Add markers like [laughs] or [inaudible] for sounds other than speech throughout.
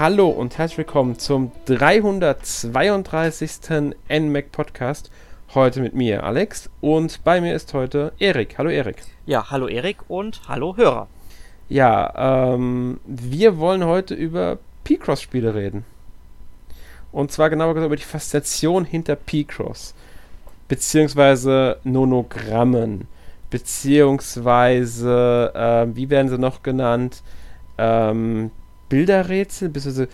Hallo und herzlich willkommen zum 332. NMAC Podcast. Heute mit mir, Alex, und bei mir ist heute Erik. Hallo Erik. Ja, hallo Erik und hallo Hörer. Ja, ähm, wir wollen heute über P-Cross-Spiele reden. Und zwar genauer gesagt über die Faszination hinter P-Cross. Beziehungsweise Nonogrammen. Beziehungsweise, äh, wie werden sie noch genannt? Ähm, Bilderrätsel, beziehungsweise,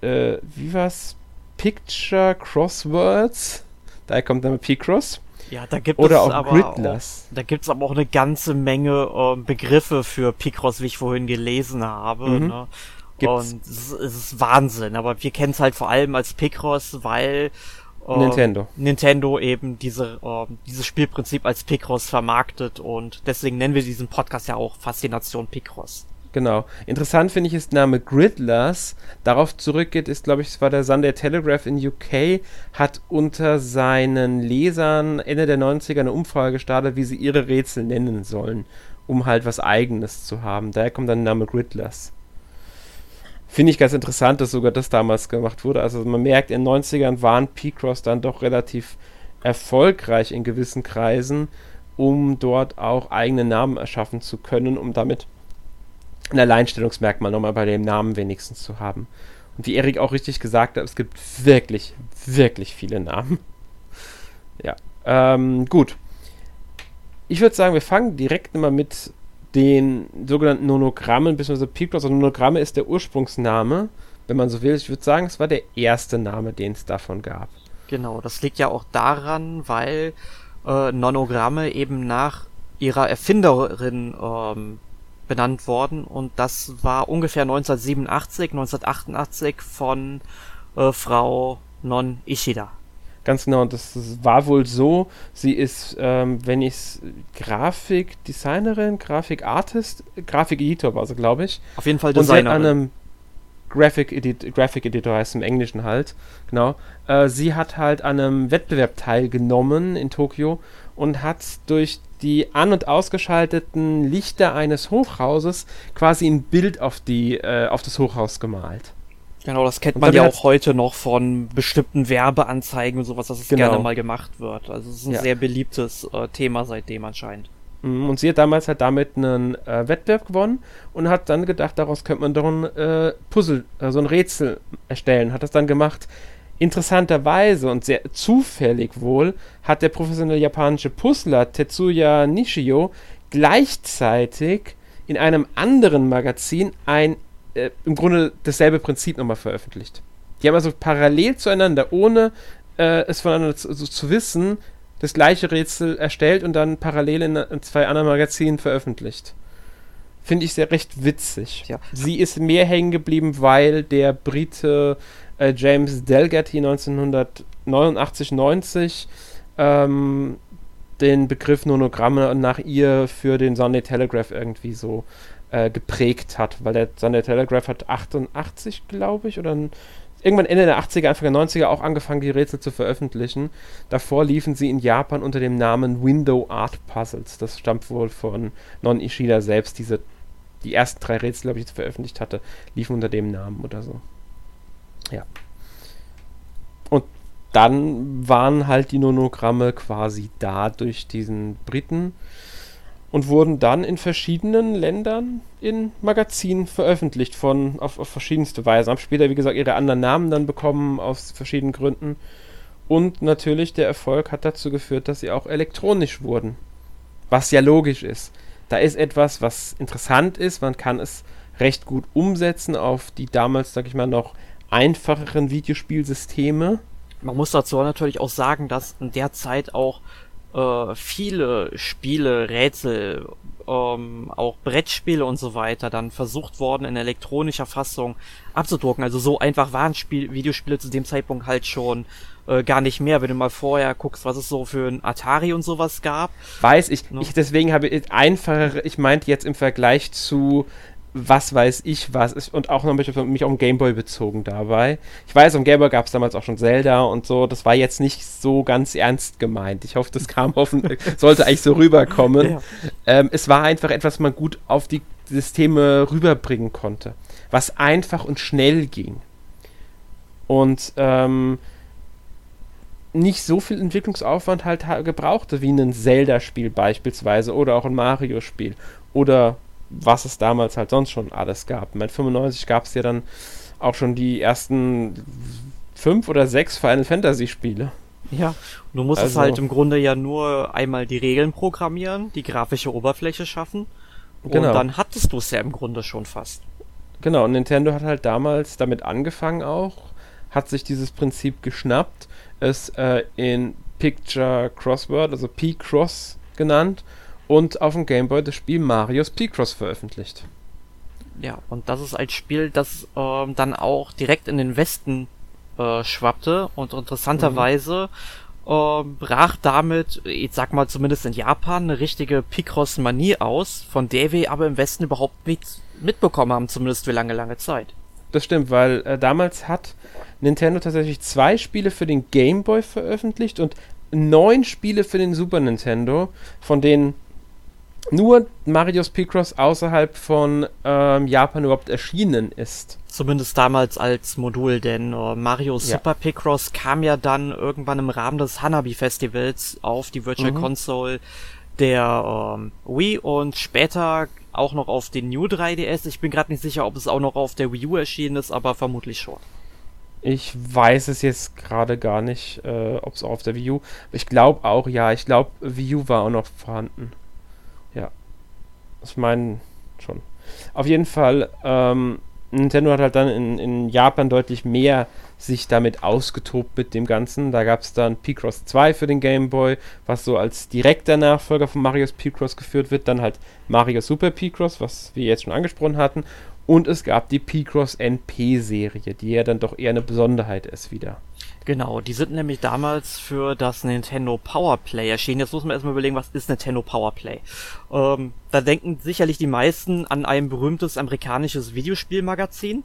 äh, wie war's? Picture Crosswords. Daher kommt dann P-Cross. Ja, da gibt Oder es auch aber Gridless. Auch, da gibt es aber auch eine ganze Menge äh, Begriffe für Picross, wie ich vorhin gelesen habe. Mhm. Ne? Gibt's. Und es, ist- es ist Wahnsinn, aber wir kennen es halt vor allem als Picross, weil äh, Nintendo. Nintendo eben diese, äh, dieses Spielprinzip als Picross vermarktet und deswegen nennen wir diesen Podcast ja auch Faszination Picross. Genau. Interessant finde ich ist der Name Gridless. Darauf zurückgeht, ist, glaube ich, es war der Sunday Telegraph in UK, hat unter seinen Lesern Ende der 90er eine Umfrage gestartet, wie sie ihre Rätsel nennen sollen, um halt was Eigenes zu haben. Daher kommt dann der Name Gridless. Finde ich ganz interessant, dass sogar das damals gemacht wurde. Also man merkt, in den 90ern waren P-Cross dann doch relativ erfolgreich in gewissen Kreisen, um dort auch eigene Namen erschaffen zu können, um damit ein Alleinstellungsmerkmal nochmal bei dem Namen wenigstens zu haben. Und wie Erik auch richtig gesagt hat, es gibt wirklich, wirklich viele Namen. [laughs] Ja, ähm, gut. Ich würde sagen, wir fangen direkt mal mit den sogenannten Nonogrammen, beziehungsweise Picross. Also Nonogramme ist der Ursprungsname, wenn man so will. Ich würde sagen, es war der erste Name, den es davon gab. Genau, das liegt ja auch daran, weil äh, Nonogramme eben nach ihrer Erfinderin ähm, benannt worden und das war ungefähr 1987, 1988 von äh, Frau Non Ishida. Ganz genau, und das war wohl so. Sie ist, ähm, wenn ich es Grafikdesignerin, Grafikartist, Grafikeditor war sie, glaube ich. Auf jeden Fall Und sie hat an Designerin. einem Graphic, Edit Graphic Editor heißt es im Englischen halt, genau. Äh, sie hat halt an einem Wettbewerb teilgenommen in Tokio und hat durch die an- und ausgeschalteten Lichter eines Hochhauses quasi ein Bild auf, die, äh, auf das Hochhaus gemalt. Genau, das kennt man ja auch heute noch von bestimmten Werbeanzeigen und sowas, dass es Genau. gerne mal gemacht wird. Also es ist ein Ja. sehr beliebtes äh, Thema seitdem anscheinend. Mm, Und sie hat damals halt damit einen äh, Wettbewerb gewonnen und hat dann gedacht, daraus könnte man doch ein äh, Puzzle, äh, so ein Rätsel erstellen. Hat das dann gemacht. Interessanterweise und sehr zufällig wohl hat der professionelle japanische Puzzler Tetsuya Nishio gleichzeitig in einem anderen Magazin ein äh, im Grunde dasselbe Prinzip nochmal veröffentlicht. Die haben also parallel zueinander, ohne äh, es voneinander zu, zu, zu wissen, das gleiche Rätsel erstellt und dann parallel in, in zwei anderen Magazinen veröffentlicht. Finde ich sehr recht witzig. Ja. Sie ist mehr hängen geblieben, weil der Brite äh, James Delgatti 1989, 90 ähm, den Begriff Nonogramme nach ihr für den Sunday Telegraph irgendwie so äh, geprägt hat, weil der Sunday Telegraph hat 88, glaube ich, oder irgendwann Ende der 80er, Anfang der 90er auch angefangen, die Rätsel zu veröffentlichen. Davor liefen sie in Japan unter dem Namen Window Art Puzzles. Das stammt wohl von Non Ishida selbst. Diese, die ersten drei Rätsel, glaube ich, sie veröffentlicht hatte, liefen unter dem Namen oder so. Ja. Und dann waren halt die Nonogramme quasi da durch diesen Briten und wurden dann in verschiedenen Ländern in Magazinen veröffentlicht von auf, auf verschiedenste Weise. Haben später, wie gesagt, ihre anderen Namen dann bekommen aus verschiedenen Gründen. Und natürlich der Erfolg hat dazu geführt, dass sie auch elektronisch wurden. Was ja logisch ist. Da ist etwas, was interessant ist. Man kann es recht gut umsetzen auf die damals, sag ich mal, noch einfacheren Videospielsysteme. Man muss dazu natürlich auch sagen, dass in der Zeit auch äh, viele Spiele, Rätsel, ähm, auch Brettspiele und so weiter dann versucht worden in elektronischer Fassung abzudrucken. Also so einfach waren Spiel Videospiele zu dem Zeitpunkt halt schon äh, gar nicht mehr. Wenn du mal vorher guckst, was es so für ein Atari und sowas gab. Weiß ich, No. ich deswegen habe ich einfachere, ich meinte jetzt im Vergleich zu was weiß ich was ist und auch noch mich auf mich auf den Gameboy bezogen dabei. Ich weiß, am Gameboy gab es damals auch schon Zelda und so, das war jetzt nicht so ganz ernst gemeint. Ich hoffe, das kam offen, [laughs] sollte eigentlich so rüberkommen. Ja. Ähm, es war einfach etwas, was man gut auf die Systeme rüberbringen konnte. was einfach und schnell ging. Und ähm, nicht so viel Entwicklungsaufwand halt gebrauchte wie ein Zelda-Spiel beispielsweise oder auch ein Mario-Spiel oder was es damals halt sonst schon alles gab. Mit 95 gab es ja dann auch schon die ersten fünf oder sechs Final Fantasy-Spiele. Ja, du musst also, halt im Grunde ja nur einmal die Regeln programmieren, die grafische Oberfläche schaffen genau. und dann hattest du es ja im Grunde schon fast. Genau, und Nintendo hat halt damals damit angefangen auch, hat sich dieses Prinzip geschnappt, es äh, in Picture Crossword, also P-Cross genannt und auf dem Game Boy das Spiel Marios P-Cross veröffentlicht. Ja, und das ist ein Spiel, das ähm, dann auch direkt in den Westen äh, schwappte und interessanterweise mhm. äh, brach damit, ich sag mal zumindest in Japan, eine richtige Picross-Manie aus, von der wir aber im Westen überhaupt nichts mitbekommen haben, zumindest für lange, lange Zeit. Das stimmt, weil äh, damals hat Nintendo tatsächlich zwei Spiele für den Game Boy veröffentlicht und neun Spiele für den Super Nintendo, von denen nur Marios Picross außerhalb von ähm, Japan überhaupt erschienen ist. Zumindest damals als Modul, denn äh, Mario ja. Super Picross kam ja dann irgendwann im Rahmen des Hanabi Festivals auf die Virtual mhm. Console der ähm, Wii und später auch noch auf den New 3DS. Ich bin gerade nicht sicher, ob es auch noch auf der Wii U erschienen ist, aber vermutlich schon. Ich weiß es jetzt gerade gar nicht, äh, ob es auf der Wii U. Ich glaube auch, ja. Ich glaube, Wii U war auch noch vorhanden. Ich meine schon. Auf jeden Fall, ähm, Nintendo hat halt dann in, in Japan deutlich mehr sich damit ausgetobt mit dem Ganzen. Da gab es dann P-Cross 2 für den Game Boy, was so als direkter Nachfolger von Marios P-Cross geführt wird. Dann halt Mario Super P-Cross, was wir jetzt schon angesprochen hatten. Und es gab die P-Cross NP-Serie, die ja dann doch eher eine Besonderheit ist wieder. Genau, die sind nämlich damals für das Nintendo Powerplay erschienen. Jetzt muss man erstmal überlegen, was ist Nintendo Powerplay? Ähm, da denken sicherlich die meisten an ein berühmtes amerikanisches Videospielmagazin.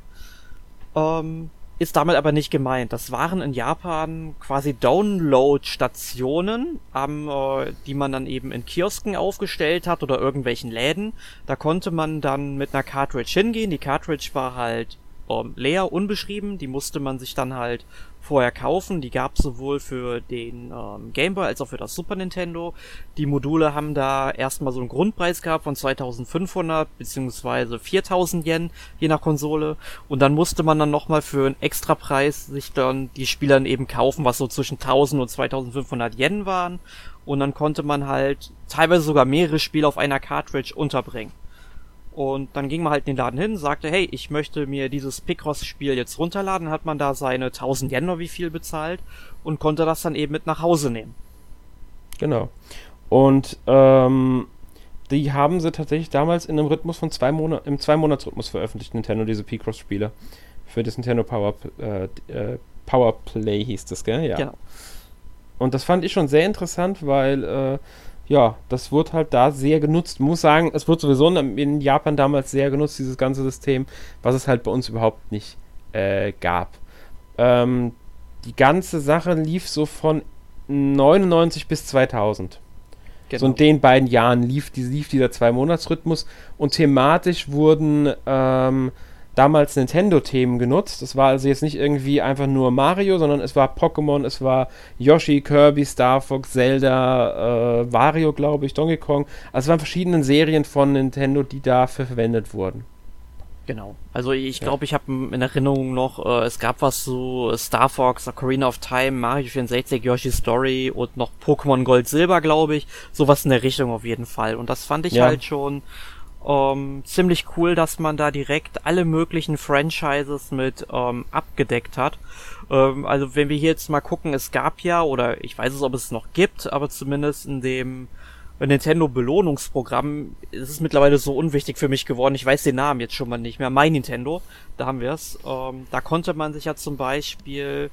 Ähm, ist damit aber nicht gemeint. Das waren in Japan quasi Download-Stationen, ähm, äh, die man dann eben in Kiosken aufgestellt hat oder irgendwelchen Läden. Da konnte man dann mit einer Cartridge hingehen. Die Cartridge war halt ähm, leer, unbeschrieben. Die musste man sich dann halt vorher kaufen. Die gab es sowohl für den ähm, Game Boy als auch für das Super Nintendo. Die Module haben da erstmal so einen Grundpreis gehabt von 2500 beziehungsweise 4000 Yen, je nach Konsole. Und dann musste man dann nochmal für einen Extrapreis sich dann die Spieler dann eben kaufen, was so zwischen 1000 und 2500 Yen waren. Und dann konnte man halt teilweise sogar mehrere Spiele auf einer Cartridge unterbringen. Und dann ging man halt in den Laden hin, sagte, hey, ich möchte mir dieses Picross-Spiel jetzt runterladen, hat man da seine 1000 Yen oder wie viel bezahlt und konnte das dann eben mit nach Hause nehmen. Genau. Und ähm, die haben sie tatsächlich damals in einem Rhythmus von zwei Monaten, im Zwei-Monats-Rhythmus veröffentlicht, Nintendo, diese Picross-Spiele. Für das Nintendo Power, äh, äh, Power Play hieß das, gell? Ja. Genau. Und das fand ich schon sehr interessant, weil äh, ja, das wird halt da sehr genutzt. muss sagen, es wird sowieso in Japan damals sehr genutzt, dieses ganze System, was es halt bei uns überhaupt nicht äh, gab. Ähm, die ganze Sache lief so von 99 bis 2000. Genau. So in den beiden Jahren lief, die, lief dieser Zwei-Monats-Rhythmus und thematisch wurden ähm, damals Nintendo-Themen genutzt. Es war also jetzt nicht irgendwie einfach nur Mario, sondern es war Pokémon, es war Yoshi, Kirby, Star Fox, Zelda, äh, Wario, glaube ich, Donkey Kong. Also es waren verschiedene Serien von Nintendo, die dafür verwendet wurden. Genau. Also ich glaube, ja. ich habe in Erinnerung noch, äh, es gab was zu Star Fox, Ocarina of Time, Mario 64, Yoshi Story und noch Pokémon Gold Silber, glaube ich. Sowas in der Richtung auf jeden Fall. Und das fand ich ja. halt schon ähm, ziemlich cool, dass man da direkt alle möglichen Franchises mit ähm, abgedeckt hat. Ähm, also wenn wir hier jetzt mal gucken, es gab ja, oder ich weiß es, ob es noch gibt, aber zumindest in dem Nintendo Belohnungsprogramm ist es mittlerweile so unwichtig für mich geworden. Ich weiß den Namen jetzt schon mal nicht mehr. My Nintendo, da haben wir es. Ähm, da konnte man sich ja zum Beispiel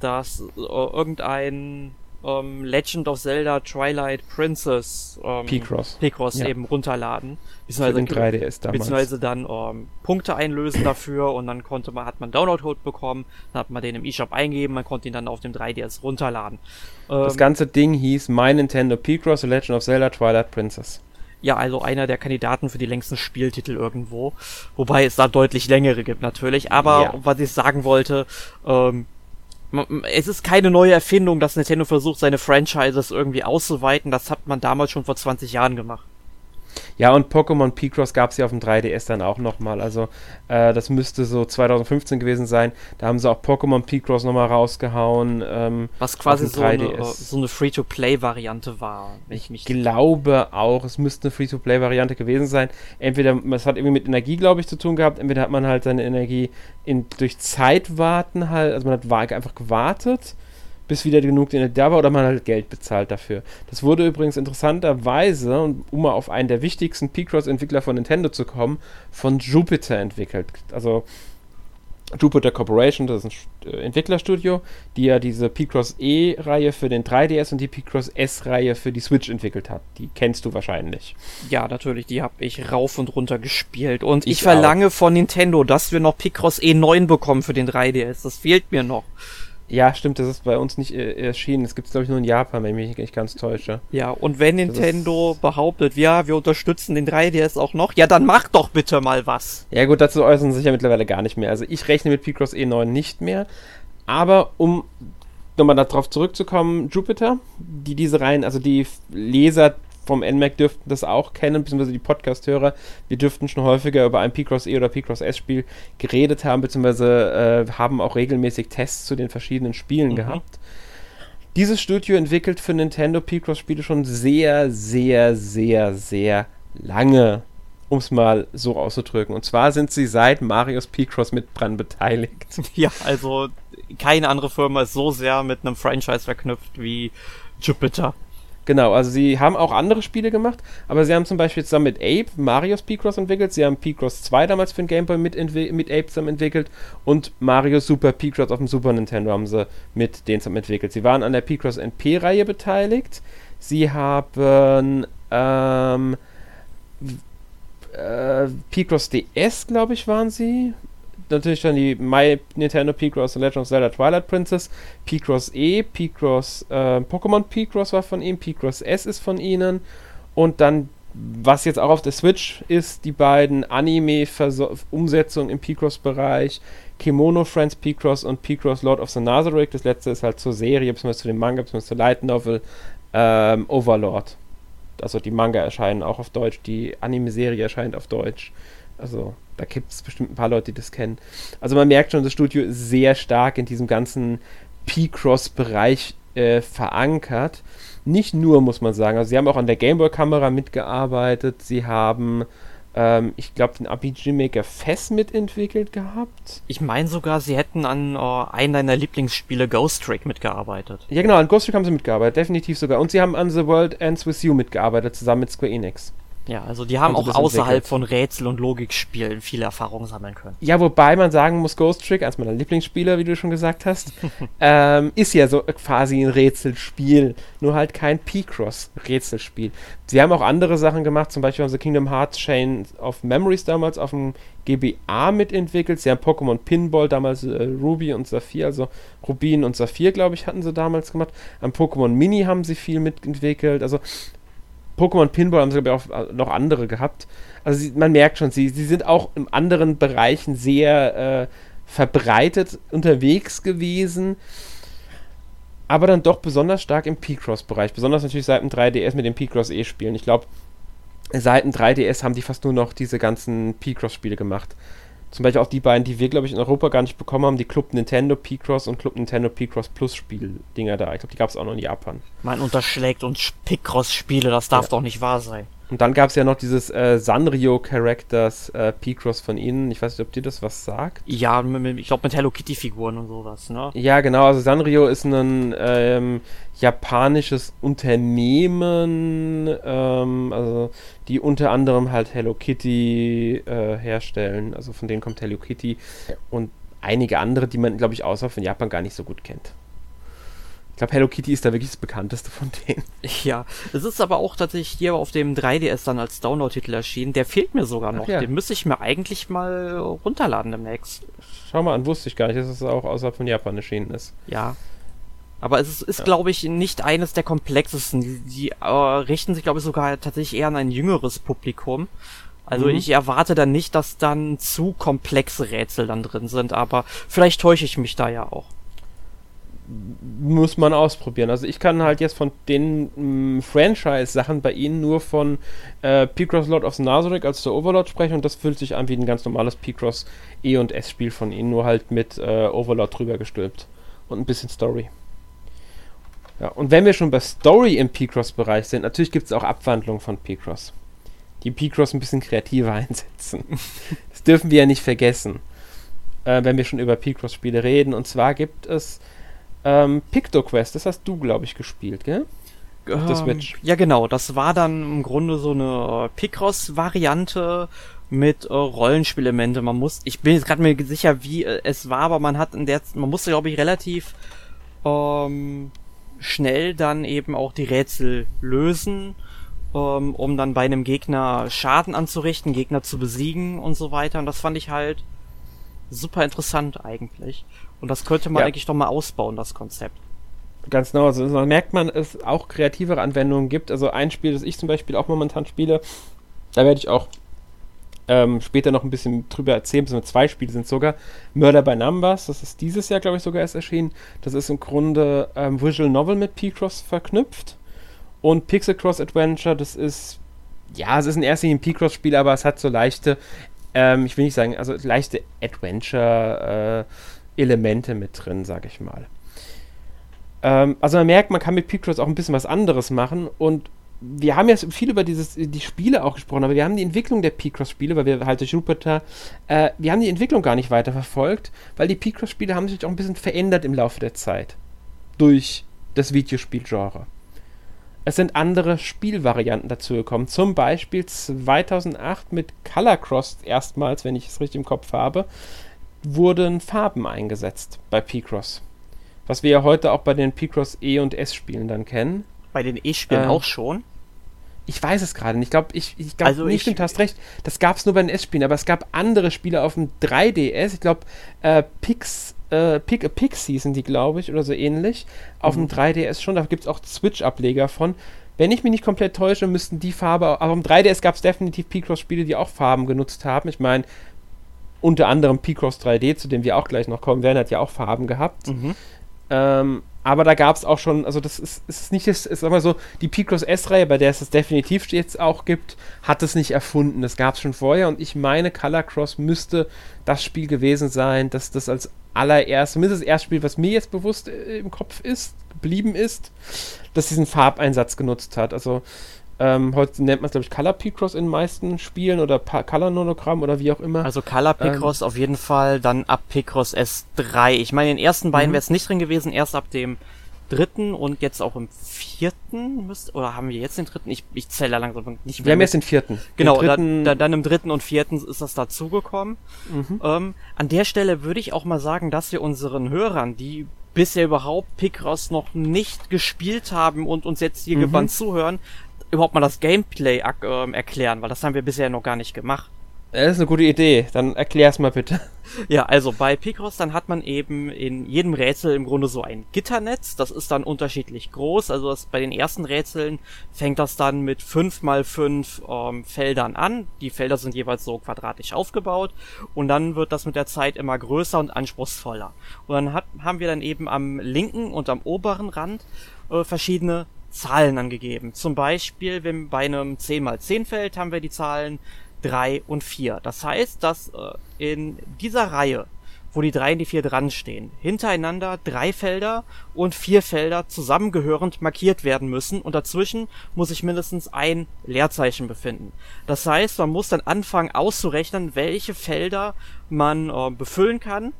das äh, irgendein ähm, Legend of Zelda Twilight Princess ähm, P-Cross, P-Cross ja. eben runterladen. Beziehungsweise, 3DS damals. beziehungsweise dann ähm, Punkte einlösen dafür und dann konnte man, hat man Download-Code bekommen, dann hat man den im eShop eingegeben, man konnte ihn dann auf dem 3DS runterladen. das ähm, ganze Ding hieß My Nintendo P-Cross Legend of Zelda Twilight Princess. ja also einer der Kandidaten für die längsten Spieltitel irgendwo. Wobei es da deutlich längere gibt natürlich. Aber Ja. was ich sagen wollte, ähm, es ist keine neue Erfindung, dass Nintendo versucht, seine Franchises irgendwie auszuweiten. Das hat man damals schon vor 20 Jahren gemacht. Ja, und Pokémon Picross gab es ja auf dem 3DS dann auch nochmal. Also, äh, das müsste so 2015 gewesen sein. Da haben sie auch Pokémon Picross nochmal rausgehauen. Ähm, Was quasi so eine, 3DS. so eine Free-to-Play-Variante war, ich mich glaube auch, es müsste eine Free-to-Play-Variante gewesen sein. Entweder, es hat irgendwie mit Energie, glaube ich, zu tun gehabt. Entweder hat man halt seine Energie in, durch Zeitwarten halt, also man hat einfach gewartet, bis wieder genug Energie da war, oder man hat halt Geld bezahlt dafür. Das wurde übrigens interessanterweise, um mal auf einen der wichtigsten Picross-Entwickler von Nintendo zu kommen, von Jupiter entwickelt. Also Jupiter Corporation, das ist ein äh, Entwicklerstudio, die ja diese Picross E-Reihe für den 3DS und die Picross S-Reihe für die Switch entwickelt hat. Die kennst du wahrscheinlich. Ja, natürlich, die habe ich rauf und runter gespielt. Und ich, Ich verlange von Nintendo, dass wir noch Picross E9 bekommen für den 3DS. Das fehlt mir noch. Ja, stimmt, das ist bei uns nicht äh, erschienen. Das gibt es, glaube ich, nur in Japan, wenn ich mich nicht ganz täusche. Ja, und wenn Das Nintendo behauptet, ja, wir unterstützen den 3DS auch noch, ja, dann mach doch bitte mal was. Ja gut, dazu äußern sie sich ja mittlerweile gar nicht mehr. Also ich rechne mit Picross E9 nicht mehr. Aber um nochmal darauf zurückzukommen, Jupiter, die diese Reihen, also die Leser vom NMAC dürften das auch kennen, beziehungsweise die Podcast-Hörer. Wir dürften schon häufiger über ein Picross E oder Picross S-Spiel geredet haben, beziehungsweise äh, haben auch regelmäßig Tests zu den verschiedenen Spielen Mhm. gehabt. Dieses Studio entwickelt für Nintendo Picross-Spiele schon sehr, sehr, sehr, sehr lange, um es mal so auszudrücken. Und zwar sind sie seit Marios Picross mit dran beteiligt. [laughs] Ja, also keine andere Firma ist so sehr mit einem Franchise verknüpft wie Jupiter. Genau, also sie haben auch andere Spiele gemacht, aber sie haben zum Beispiel zusammen mit Ape Marios Picross entwickelt, sie haben Picross 2 damals für den Game Boy mit, mit Ape zusammen entwickelt und Mario Super Picross auf dem Super Nintendo haben sie mit denen zusammen entwickelt. Sie waren an der Picross NP-Reihe beteiligt, sie haben ähm, äh, Picross DS, glaube ich, waren sie. Natürlich dann die My Nintendo Picross und Legend of Zelda Twilight Princess, Picross E, Picross, äh, Pokémon Picross war von ihnen, Picross S ist von ihnen und dann, was jetzt auch auf der Switch ist, die beiden Anime-Umsetzungen im Picross-Bereich, Kimono Friends Picross und Picross Lord of the Nazareth. Das letzte ist halt zur Serie, beziehungsweise zu dem Manga, beziehungsweise zur Light Novel ähm, Overlord. Also die Manga erscheinen auch auf Deutsch, die Anime-Serie erscheint auf Deutsch. Also da gibt es bestimmt ein paar Leute, die das kennen. Also man merkt schon, das Studio ist sehr stark in diesem ganzen P-Cross-Bereich äh, verankert. Nicht nur, muss man sagen. Also sie haben auch an der Gameboy-Kamera mitgearbeitet. Sie haben, ähm, ich glaube, den RPG Maker Fest mitentwickelt gehabt. Ich meine sogar, sie hätten an äh, einem deiner Lieblingsspiele Ghost Trick mitgearbeitet. Ja genau, an Ghost Trick haben sie mitgearbeitet, definitiv sogar. Und sie haben an The World Ends With You mitgearbeitet, zusammen mit Square Enix. Ja, also die haben sie auch außerhalb entwickelt? von Rätsel- und Logikspielen viel Erfahrung sammeln können. Ja, wobei man sagen muss, Ghost Trick, eines meiner Lieblingsspieler, wie du schon gesagt hast, [laughs] ähm, ist ja so quasi ein Rätselspiel, nur halt kein P-Cross-Rätselspiel. Sie haben auch andere Sachen gemacht, zum Beispiel haben sie Kingdom Hearts Chain of Memories damals auf dem GBA mitentwickelt. Sie haben Pokémon Pinball damals äh, Ruby und Saphir, also Rubin und Saphir, glaube ich, hatten sie damals gemacht. Am Pokémon Mini haben sie viel mitentwickelt. Also Pokémon Pinball haben sie, glaube ich, auch äh, noch andere gehabt. Also sie, man merkt schon, sie, sie sind auch in anderen Bereichen sehr äh, verbreitet unterwegs gewesen, aber dann doch besonders stark im P-Cross-Bereich. Besonders natürlich seit dem 3DS mit den P-Cross E-Spielen. Ich glaube, seit dem 3DS haben die fast nur noch diese ganzen P-Cross-Spiele gemacht. Zum Beispiel auch die beiden, die wir, glaube ich, in Europa gar nicht bekommen haben, die Club Nintendo P-Cross und Club Nintendo P-Cross Plus Spiel-Dinger da. Ich glaube, die gab es auch noch in Japan. Man unterschlägt uns Picross-Spiele, das darf Ja. doch nicht wahr sein. Und dann gab es ja noch dieses äh, Sanrio Characters äh, P-Cross von ihnen. Ich weiß nicht, ob dir das was sagt. Ja, ich glaube mit Hello Kitty-Figuren und sowas, ne? Ja, genau. Also Sanrio ist ein ähm, japanisches Unternehmen, ähm, also die unter anderem halt Hello Kitty äh, herstellen. Also von denen kommt Hello Kitty und einige andere, die man, glaube ich, außerhalb von Japan gar nicht so gut kennt. Ich glaube, Hello Kitty ist da wirklich das bekannteste von denen. [laughs] Ja, es ist aber auch tatsächlich hier auf dem 3DS dann als Download-Titel erschienen. Der fehlt mir sogar noch. ja. Den müsste ich mir eigentlich mal runterladen demnächst. Schau mal an, wusste ich gar nicht, dass es auch außerhalb von Japan erschienen ist. Ja. Aber es ist, ist ja. glaube ich, nicht eines der komplexesten. Die, die äh, richten sich, glaube ich, sogar tatsächlich eher an ein jüngeres Publikum. Also mhm. ich erwarte dann nicht, dass dann zu komplexe Rätsel dann drin sind, aber vielleicht täusche ich mich da ja auch. Muss man ausprobieren. Also ich kann halt jetzt von den mm, Franchise-Sachen bei Ihnen nur von äh, Picross Lord of Nazareth als der Overlord sprechen und das fühlt sich an wie ein ganz normales Picross E- und S-Spiel von Ihnen, nur halt mit äh, Overlord drüber gestülpt und ein bisschen Story. Ja, und wenn wir schon bei Story im Picross-Bereich sind, natürlich gibt es auch Abwandlungen von Picross die Picross ein bisschen kreativer [laughs] einsetzen. das dürfen wir ja nicht vergessen, äh, wenn wir schon über Picross-Spiele reden. Und zwar gibt es ähm, PictoQuest, das hast du, glaube ich, gespielt, gell? Auf der Switch. Ja, genau. Das war dann im Grunde so eine Picross-Variante mit äh, Rollenspielemente. Man muss, ich bin jetzt gerade mir sicher, wie äh, es war, aber man hat in der, man musste, glaube ich, relativ ähm, schnell dann eben auch die Rätsel lösen ähm, um dann bei einem Gegner Schaden anzurichten, Gegner zu besiegen und so weiter. Und das fand ich halt super interessant eigentlich. Und das könnte man ja. eigentlich doch mal ausbauen, das Konzept. Ganz genau, also man merkt man, es auch kreativere Anwendungen gibt. Also ein Spiel, das ich zum Beispiel auch momentan spiele, da werde ich auch ähm, später noch ein bisschen drüber erzählen, beziehungsweise zwei Spiele sind sogar. Murder by Numbers, das ist dieses Jahr, glaube ich, sogar erst erschienen. Das ist im Grunde ähm, Visual Novel mit P-Cross verknüpft. Und Pixel Cross Adventure, das ist, ja, es ist ein erster P-Cross-Spiel, aber es hat so leichte, ähm, ich will nicht sagen, also leichte Adventure-Elemente äh, mit drin, sag ich mal. Ähm, also man merkt, man kann mit P-Cross auch ein bisschen was anderes machen und wir haben jetzt viel über dieses, die Spiele auch gesprochen, aber wir haben die Entwicklung der P-Cross-Spiele, weil wir halt durch Jupiter, äh, wir haben die Entwicklung gar nicht weiter verfolgt, weil die P-Cross-Spiele haben sich auch ein bisschen verändert im Laufe der Zeit. Durch das Videospielgenre. Es sind andere Spielvarianten dazugekommen. Zum Beispiel 2008 mit Color Cross erstmals, wenn ich es richtig im Kopf habe, wurden Farben eingesetzt bei P-Cross. Was wir ja heute auch bei den P-Cross E- und S-Spielen dann kennen. Bei den E-Spielen ähm, auch schon? Ich weiß es gerade nicht. Ich glaube, ich, ich glaube also nicht, du hast recht. Das gab es nur bei den S-Spielen, aber es gab andere Spiele auf dem 3DS. Ich glaube, äh, Pix äh, Pick, Pixie sind die, glaube ich, oder so ähnlich. Auf mhm. dem 3DS schon, da gibt es auch Switch-Ableger von. Wenn ich mich nicht komplett täusche, müssten die Farbe, aber auf dem 3DS gab es definitiv P-Cross-Spiele, die auch Farben genutzt haben. Ich meine, unter anderem P-Cross 3D, zu dem wir auch gleich noch kommen werden, hat ja auch Farben gehabt. Mhm. Ähm, aber da gab es auch schon, also das ist, ist nicht, ist, ist mal so, die Picross S-Reihe, bei der es das definitiv jetzt auch gibt, hat es nicht erfunden. Das gab es schon vorher und ich meine, Color Cross müsste das Spiel gewesen sein, dass das als allererst, zumindest das erste Spiel, was mir jetzt bewusst äh, im Kopf ist, geblieben ist, dass diesen Farbeinsatz genutzt hat. Also ähm, heute nennt man es, glaube ich, Color Picross in den meisten Spielen oder pa Color Nonogramm oder wie auch immer. Also Color Picross ähm, auf jeden Fall, dann ab Picross S3. Ich meine, in den ersten beiden mhm. wäre es nicht drin gewesen, erst ab dem dritten und jetzt auch im vierten müsst, oder haben wir jetzt den dritten? Ich, ich zähle langsam nicht mehr. Wir haben jetzt den vierten. Genau, dritten da, da, dann im dritten und vierten ist das dazugekommen. Mhm. Ähm, an der Stelle würde ich auch mal sagen, dass wir unseren Hörern, die bisher überhaupt Picross noch nicht gespielt haben und uns jetzt hier mhm. gebannt zuhören, überhaupt mal das Gameplay äh, erklären, weil das haben wir bisher noch gar nicht gemacht. Das ist eine gute Idee. Dann erklär's mal bitte. [laughs] Ja, also bei Picross, dann hat man eben in jedem Rätsel im Grunde so ein Gitternetz. Das ist dann unterschiedlich groß. Also das, bei den ersten Rätseln fängt das dann mit fünf mal fünf ähm, Feldern an. Die Felder sind jeweils so quadratisch aufgebaut. Und dann wird das mit der Zeit immer größer und anspruchsvoller. Und dann hat, haben wir dann eben am linken und am oberen Rand äh, verschiedene Zahlen angegeben. Zum Beispiel, wenn bei einem 10 mal 10 Feld haben wir die Zahlen 3 und 4. Das heißt, dass äh, in dieser Reihe, wo die 3 und die 4 dran stehen, hintereinander drei Felder und vier Felder zusammengehörend markiert werden müssen und dazwischen muss sich mindestens ein Leerzeichen befinden. Das heißt, man muss dann anfangen auszurechnen, welche Felder man äh, befüllen kann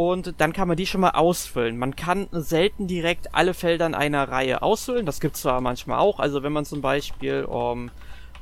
und dann kann man die schon mal ausfüllen. Man kann selten direkt alle Felder in einer Reihe ausfüllen, das gibt's zwar manchmal auch, also wenn man zum Beispiel ähm,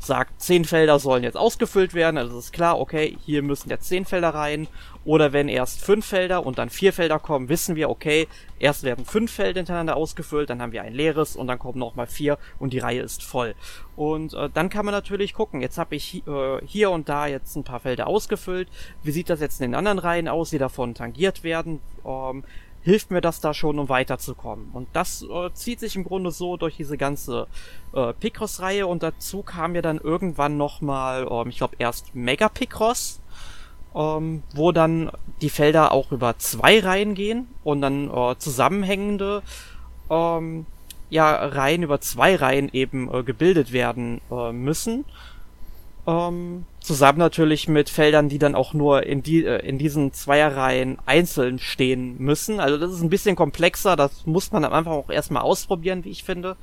sagt, zehn Felder sollen jetzt ausgefüllt werden, also ist klar, okay, hier müssen jetzt zehn Felder rein. Oder wenn erst fünf Felder und dann vier Felder kommen, wissen wir, okay, erst werden fünf Felder hintereinander ausgefüllt, dann haben wir ein leeres und dann kommen nochmal vier und die Reihe ist voll. Und äh, dann kann man natürlich gucken, jetzt habe ich äh, hier und da jetzt ein paar Felder ausgefüllt. Wie sieht das jetzt in den anderen Reihen aus, die davon tangiert werden? Ähm, hilft mir das da schon, um weiterzukommen. Und das äh, zieht sich im Grunde so durch diese ganze äh, Picross-Reihe und dazu kam ja dann irgendwann nochmal, ähm, ich glaube erst Mega Picross, ähm, wo dann die Felder auch über zwei Reihen gehen und dann äh, zusammenhängende ähm, ja, Reihen über zwei Reihen eben äh, gebildet werden äh, müssen. Ähm, zusammen natürlich mit Feldern, die dann auch nur in, die, äh, in diesen Zweierreihen einzeln stehen müssen. Also das ist ein bisschen komplexer, das muss man am Anfang auch erstmal ausprobieren, wie ich finde.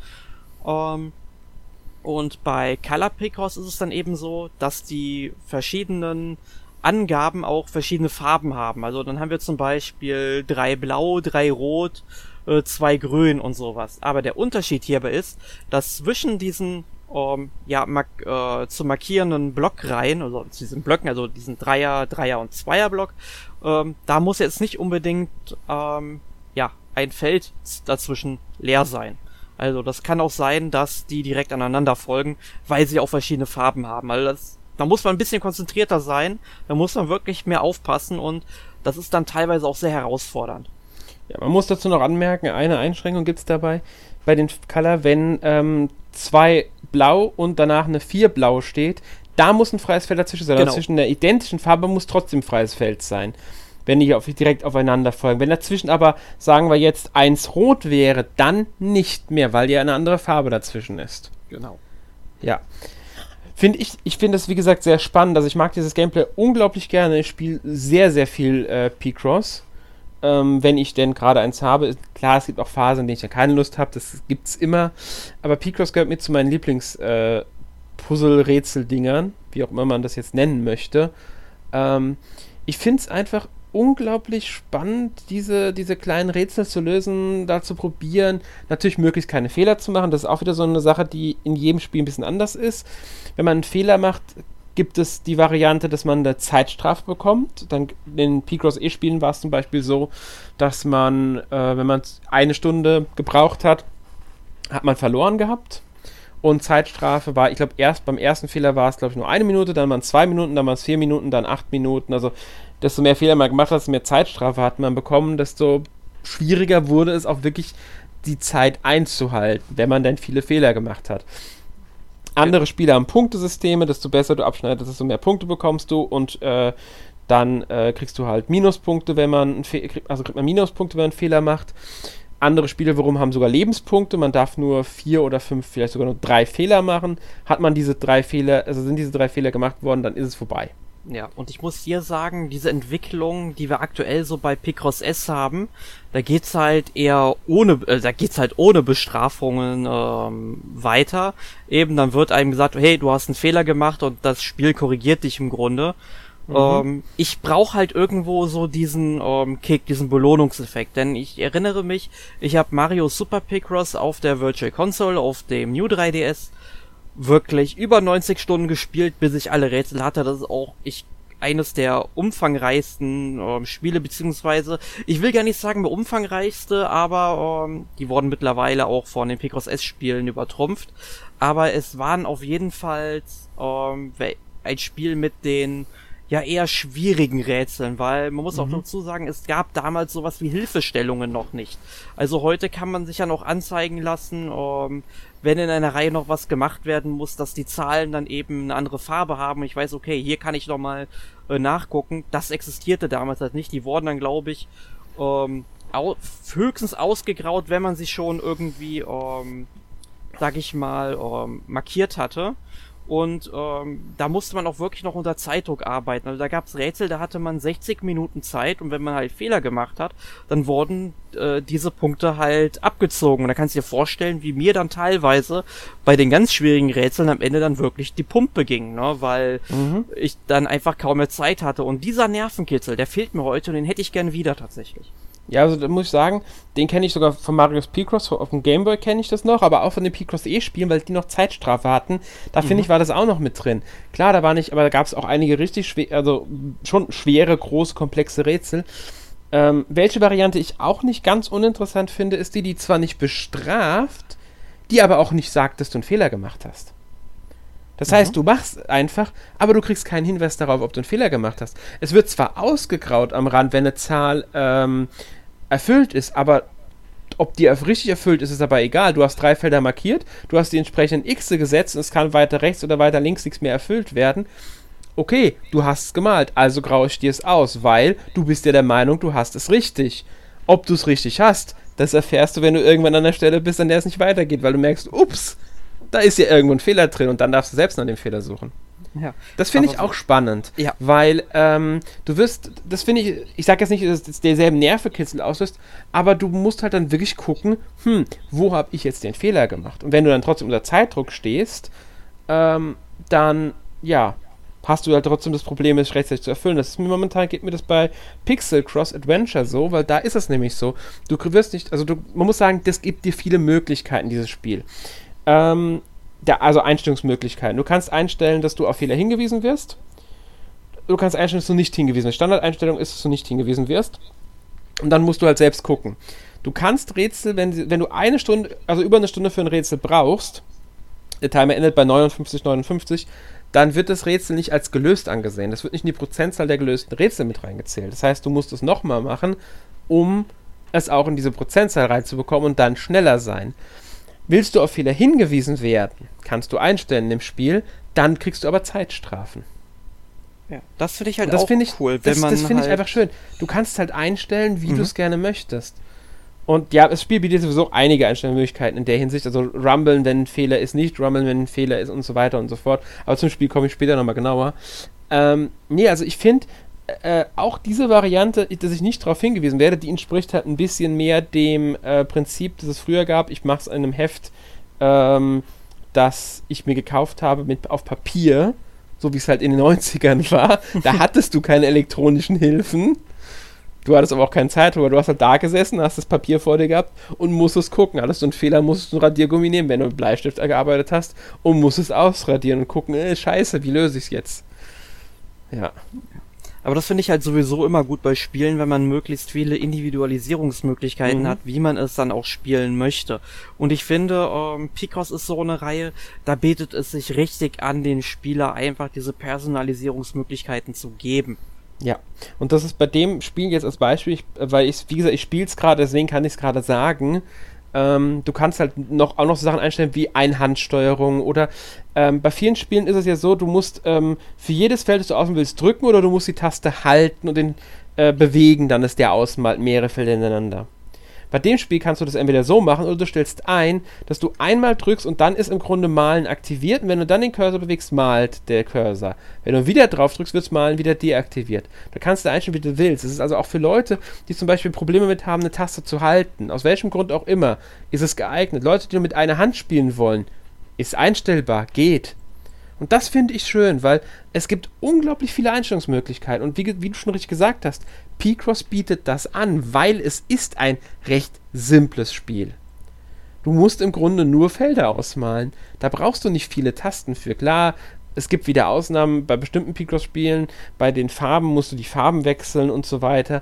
Ähm, und bei Color Picross ist es dann eben so, dass die verschiedenen Angaben auch verschiedene Farben haben. Also dann haben wir zum Beispiel drei Blau, drei Rot, äh, zwei Grün und sowas. Aber der Unterschied hierbei ist, dass zwischen diesen ähm, ja, mark äh, zu markierenden Blockreihen, also zu diesen Blöcken, also diesen Dreier, Dreier und Zweier Block, ähm, da muss jetzt nicht unbedingt ähm, ja ein Feld dazwischen leer sein. Also das kann auch sein, dass die direkt aneinander folgen, weil sie auch verschiedene Farben haben. Also das, da muss man ein bisschen konzentrierter sein, da muss man wirklich mehr aufpassen und das ist dann teilweise auch sehr herausfordernd. Ja, man muss dazu noch anmerken, eine Einschränkung gibt es dabei bei den Color, wenn ähm, zwei blau und danach eine vier blau steht, da muss ein freies Feld dazwischen sein. Genau. Zwischen der identischen Farbe muss trotzdem freies Feld sein, wenn die auf, direkt aufeinander folgen. Wenn dazwischen aber, sagen wir jetzt, eins rot wäre, dann nicht mehr, weil ja eine andere Farbe dazwischen ist. Genau. Ja. Finde ich, ich finde das wie gesagt sehr spannend. Also ich mag dieses Gameplay unglaublich gerne. Ich spiele sehr, sehr viel äh, P-Cross ähm, wenn ich denn gerade eins habe. Klar, es gibt auch Phasen, in denen ich ja keine Lust habe, das gibt es immer. Aber Picross gehört mit zu meinen Lieblings-Puzzle-Rätsel-Dingern, äh, wie auch immer man das jetzt nennen möchte. Ähm, ich finde es einfach unglaublich spannend, diese, diese kleinen Rätsel zu lösen, da zu probieren. Natürlich möglichst keine Fehler zu machen. Das ist auch wieder so eine Sache, die in jedem Spiel ein bisschen anders ist. Wenn man einen Fehler macht, gibt es die Variante, dass man eine Zeitstrafe bekommt. Dann in den Picross E-Spielen war es zum Beispiel so, dass man, äh, wenn man eine Stunde gebraucht hat, hat man verloren gehabt. Und Zeitstrafe war, ich glaube, erst beim ersten Fehler war es, glaube ich, nur eine Minute, dann waren es zwei Minuten, dann waren es vier Minuten, dann acht Minuten. Also, desto mehr Fehler man gemacht hat, desto mehr Zeitstrafe hat man bekommen, desto schwieriger wurde es auch wirklich die Zeit einzuhalten, wenn man dann viele Fehler gemacht hat. Andere Spiele haben Punktesysteme, desto besser du abschneidest, desto mehr Punkte bekommst du und äh, dann äh, kriegst du halt Minuspunkte, wenn man also kriegt man Minuspunkte, wenn man einen Fehler macht. Andere Spiele warum haben sogar Lebenspunkte. Man darf nur vier oder fünf, vielleicht sogar nur drei Fehler machen. Hat man diese drei Fehler, also sind diese drei Fehler gemacht worden, dann ist es vorbei. Ja, und ich muss dir sagen, diese Entwicklung, die wir aktuell so bei Picross S haben, da geht's halt eher ohne, äh, da geht's halt ohne Bestrafungen ähm, weiter. Eben, dann wird einem gesagt, hey, du hast einen Fehler gemacht und das Spiel korrigiert dich im Grunde. Mhm. Ähm, ich brauche halt irgendwo so diesen ähm, Kick, diesen Belohnungseffekt, denn ich erinnere mich, ich habe Mario Super Picross auf der Virtual Console, auf dem New 3DS wirklich über 90 Stunden gespielt, bis ich alle Rätsel hatte. Das ist auch ich eines der umfangreichsten ähm, Spiele, beziehungsweise, ich will gar nicht sagen der umfangreichste, aber ähm, die wurden mittlerweile auch von den Picross S-Spielen übertrumpft. Aber es waren auf jeden Fall ähm, ein Spiel mit den ja eher schwierigen Rätseln, weil man muss mhm. auch dazu sagen, es gab damals sowas wie Hilfestellungen noch nicht. Also heute kann man sich ja noch anzeigen lassen, ähm, wenn in einer Reihe noch was gemacht werden muss, dass die Zahlen dann eben eine andere Farbe haben. Ich weiß, okay, hier kann ich noch mal äh, nachgucken. Das existierte damals halt nicht. Die wurden dann, glaube ich, ähm, au höchstens ausgegraut, wenn man sie schon irgendwie, ähm, sag ich mal, ähm, markiert hatte. Und ähm, da musste man auch wirklich noch unter Zeitdruck arbeiten. Also da gab es Rätsel, da hatte man 60 Minuten Zeit und wenn man halt Fehler gemacht hat, dann wurden äh, diese Punkte halt abgezogen. Und da kannst du dir vorstellen, wie mir dann teilweise bei den ganz schwierigen Rätseln am Ende dann wirklich die Pumpe ging, ne? weil mhm. ich dann einfach kaum mehr Zeit hatte. Und dieser Nervenkitzel, der fehlt mir heute und den hätte ich gern wieder tatsächlich. Ja, also da muss ich sagen, den kenne ich sogar von Marius Picross, auf dem Gameboy kenne ich das noch, aber auch von den Picross E-Spielen, weil die noch Zeitstrafe hatten. Da mhm. finde ich, war das auch noch mit drin. Klar, da war nicht, aber da gab es auch einige richtig schwer, also schon schwere, große, komplexe Rätsel. Ähm, welche Variante ich auch nicht ganz uninteressant finde, ist die, die zwar nicht bestraft, die aber auch nicht sagt, dass du einen Fehler gemacht hast. Das mhm. heißt, du machst einfach, aber du kriegst keinen Hinweis darauf, ob du einen Fehler gemacht hast. Es wird zwar ausgegraut am Rand, wenn eine Zahl ähm, erfüllt ist, aber ob die richtig erfüllt ist, ist aber egal. Du hast drei Felder markiert, du hast die entsprechenden X gesetzt und es kann weiter rechts oder weiter links nichts mehr erfüllt werden. Okay, du hast es gemalt, also graue ich dir es aus, weil du bist ja der Meinung, du hast es richtig. Ob du es richtig hast, das erfährst du, wenn du irgendwann an der Stelle bist, an der es nicht weitergeht, weil du merkst, ups, da ist ja irgendwo ein Fehler drin und dann darfst du selbst nach dem Fehler suchen. Ja. Das finde ich auch spannend, ja. weil ähm, du wirst, das finde ich, ich sage jetzt nicht, dass es derselben Nervenkitzel auslöst, aber du musst halt dann wirklich gucken, hm, wo habe ich jetzt den Fehler gemacht? Und wenn du dann trotzdem unter Zeitdruck stehst, ähm, dann, ja, hast du halt trotzdem das Problem, es rechtzeitig zu erfüllen. Das ist mir momentan, geht mir das bei Pixel Cross Adventure so, weil da ist es nämlich so. Du wirst nicht, also du, man muss sagen, das gibt dir viele Möglichkeiten, dieses Spiel. Ähm, der, also Einstellungsmöglichkeiten. Du kannst einstellen, dass du auf Fehler hingewiesen wirst. Du kannst einstellen, dass du nicht hingewiesen wirst. Standardeinstellung ist, dass du nicht hingewiesen wirst. Und dann musst du halt selbst gucken. Du kannst Rätsel, wenn, wenn du eine Stunde, also über eine Stunde für ein Rätsel brauchst, der Timer endet bei 59,59, dann wird das Rätsel nicht als gelöst angesehen. Das wird nicht in die Prozentzahl der gelösten Rätsel mit reingezählt. Das heißt, du musst es nochmal machen, um es auch in diese Prozentzahl reinzubekommen und dann schneller sein. Willst du auf Fehler hingewiesen werden, kannst du einstellen im Spiel, dann kriegst du aber Zeitstrafen. Ja, das finde ich halt auch ich, cool. das, das finde halt ich einfach schön. Du kannst halt einstellen, wie mhm. du es gerne möchtest. Und ja, das Spiel bietet sowieso einige Einstellungsmöglichkeiten in der Hinsicht. Also rumblen, wenn ein Fehler ist, nicht rumblen, wenn ein Fehler ist und so weiter und so fort. Aber zum Spiel komme ich später nochmal genauer. Ähm, nee, also ich finde, äh, auch diese Variante, dass ich nicht darauf hingewiesen werde, die entspricht halt ein bisschen mehr dem äh, Prinzip, das es früher gab. Ich mache es in einem Heft, ähm, das ich mir gekauft habe mit auf Papier, so wie es halt in den [laughs] 90ern war. Da [laughs] hattest du keine elektronischen Hilfen. Du hattest aber auch keine Zeit drüber. Du hast halt da gesessen, hast das Papier vor dir gehabt und musstest gucken. Hattest du einen Fehler, musstest du ein Radiergummi nehmen, wenn du mit Bleistift gearbeitet hast und musstest ausradieren und gucken, äh, scheiße, wie löse ich es jetzt? Ja. Aber das finde ich halt sowieso immer gut bei Spielen, wenn man möglichst viele Individualisierungsmöglichkeiten mhm. hat, wie man es dann auch spielen möchte. Und ich finde, ähm, Picross ist so eine Reihe, da bietet es sich richtig an, den Spieler einfach diese Personalisierungsmöglichkeiten zu geben. Ja, und das ist bei dem Spiel jetzt als Beispiel, ich, weil ich, wie gesagt, ich spiele es gerade, deswegen kann ich es gerade sagen. Ähm, du kannst halt noch, auch noch so Sachen einstellen wie Einhandsteuerung oder ähm, bei vielen Spielen ist es ja so, du musst ähm, für jedes Feld, das du auswählen willst, drücken oder du musst die Taste halten und den äh, bewegen, dann ist der ausmalt mehrere Felder ineinander. Bei dem Spiel kannst du das entweder so machen oder du stellst ein, dass du einmal drückst und dann ist im Grunde Malen aktiviert und wenn du dann den Cursor bewegst, malt der Cursor. Wenn du wieder drauf drückst, wird Malen wieder deaktiviert. Da kannst du einstellen, wie du willst. Es ist also auch für Leute, die zum Beispiel Probleme mit haben, eine Taste zu halten, aus welchem Grund auch immer, ist es geeignet. Leute, die nur mit einer Hand spielen wollen, ist einstellbar, geht. Und das finde ich schön, weil es gibt unglaublich viele Einstellungsmöglichkeiten. Und wie, wie du schon richtig gesagt hast, P-Cross bietet das an, weil es ist ein recht simples Spiel. Du musst im Grunde nur Felder ausmalen. Da brauchst du nicht viele Tasten für. Klar, es gibt wieder Ausnahmen bei bestimmten Picross-Spielen. Bei den Farben musst du die Farben wechseln und so weiter.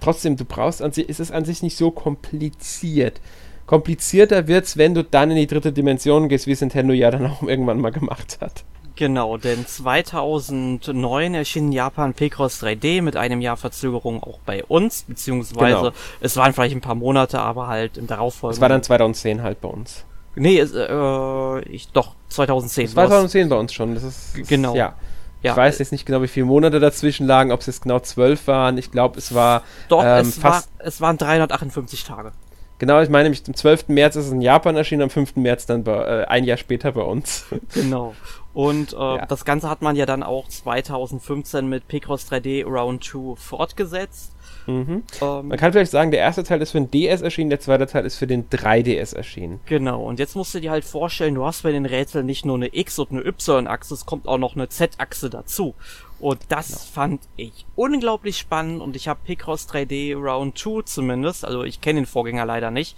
Trotzdem, du brauchst an sich, ist es an sich nicht so kompliziert. Komplizierter wird es, wenn du dann in die dritte Dimension gehst, wie es Nintendo ja dann auch [laughs] irgendwann mal gemacht hat. Genau, denn 2009 erschien in Japan Picross 3D mit einem Jahr Verzögerung auch bei uns, beziehungsweise genau. es waren vielleicht ein paar Monate, aber halt im darauffolgenden. Es war dann 2010 halt bei uns. Nee, es, äh, ich, doch, 2010. 2010 bei uns schon, das ist, genau. Ja. Ja, ich weiß jetzt nicht genau, wie viele Monate dazwischen lagen, ob es jetzt genau zwölf waren. Ich glaube, es war. Doch, ähm, es, fast war, es waren 358 Tage. Genau, ich meine nämlich, am 12. März ist es in Japan erschienen, am 5. März dann bei, äh, ein Jahr später bei uns. Genau. [laughs] Und äh, ja. das Ganze hat man ja dann auch 2015 mit Picross 3D Round 2 fortgesetzt. Mhm. Ähm, Man kann vielleicht sagen, der erste Teil ist für den DS erschienen, der zweite Teil ist für den 3DS erschienen. Genau, und jetzt musst du dir halt vorstellen, du hast bei den Rätseln nicht nur eine X- und eine Y-Achse, es kommt auch noch eine Z-Achse dazu. Und das genau. fand ich unglaublich spannend und ich habe Picross 3D Round 2 zumindest, also ich kenne den Vorgänger leider nicht,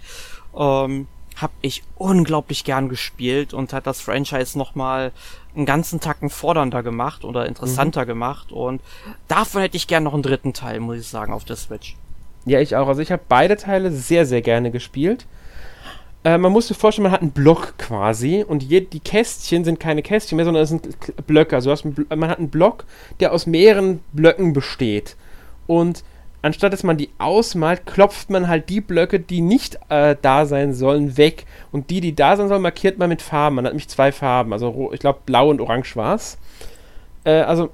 ähm, habe ich unglaublich gern gespielt und hat das Franchise nochmal einen ganzen Tacken fordernder gemacht oder interessanter mhm. gemacht und davon hätte ich gern noch einen dritten Teil, muss ich sagen, auf der Switch. Ja, ich auch. Also ich habe beide Teile sehr, sehr gerne gespielt. Äh, man muss sich vorstellen, man hat einen Block quasi und je, die Kästchen sind keine Kästchen mehr, sondern es sind Blöcke. Also einen, man hat einen Block, der aus mehreren Blöcken besteht. Und anstatt dass man die ausmalt, klopft man halt die Blöcke, die nicht äh, da sein sollen, weg. Und die, die da sein sollen, markiert man mit Farben. Man hat nämlich zwei Farben, also ich glaube blau und orange war es. Äh, also